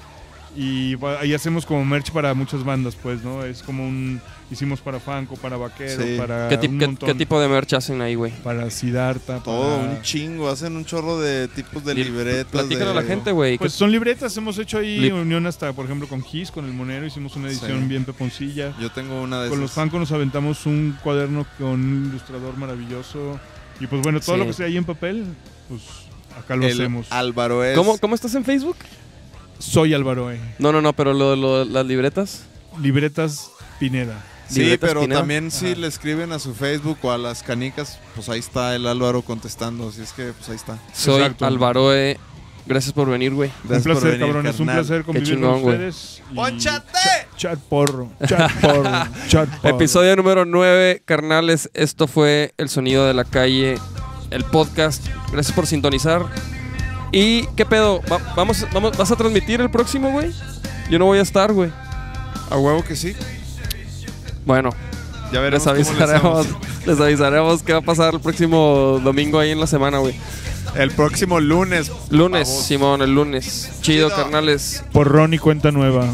y ahí hacemos como merch para muchas bandas, pues, ¿no? Es como un, hicimos para Fanco, para Vaquero, Sí. para ¿Qué, tip- un qué- montón, qué tipo de merch hacen ahí, güey? para Siddhartha, Todo, para- un chingo. Hacen un chorro de tipos de Li- libretas. Platícale a de- la gente, güey. Pues son libretas, hemos hecho ahí unión hasta, por ejemplo, con Gis, con el Monero, hicimos una edición Sí. bien peponcilla. Yo tengo una de Con los. Fanco nos aventamos un cuaderno con un ilustrador maravilloso. Y pues bueno, todo Sí. lo que sea ahí en papel, pues acá lo El hacemos. Álvaro es. ¿Cómo, ¿Cómo estás en Facebook? Soy Álvaro E. No, no, no, pero lo, lo- las libretas. Libretas Pineda. Sí, pero Pineda. también si le escriben a su Facebook o a las canicas, pues ahí está el Álvaro contestando. Así es que, pues ahí está. Soy Exacto. Alvaroe. Gracias por venir, güey. Un por placer, venir, cabrones. Un placer convivir chingón, con ustedes. chat porro. Chat porro. chat porro. Episodio número 9, carnales. Esto fue El Sonido de la Calle, el podcast. Gracias por sintonizar. ¿Y qué pedo? Va- vamos, vamos, ¿Vas a transmitir el próximo, güey? Yo no voy a estar, güey. A huevo que sí. Bueno, Ya les veremos. cómo le avisaremos, hacemos. les avisaremos qué va a pasar el próximo domingo ahí en la semana, güey. El próximo lunes. Lunes. Simón, el lunes. Chido, Chido. carnales. Porrón y cuenta nueva.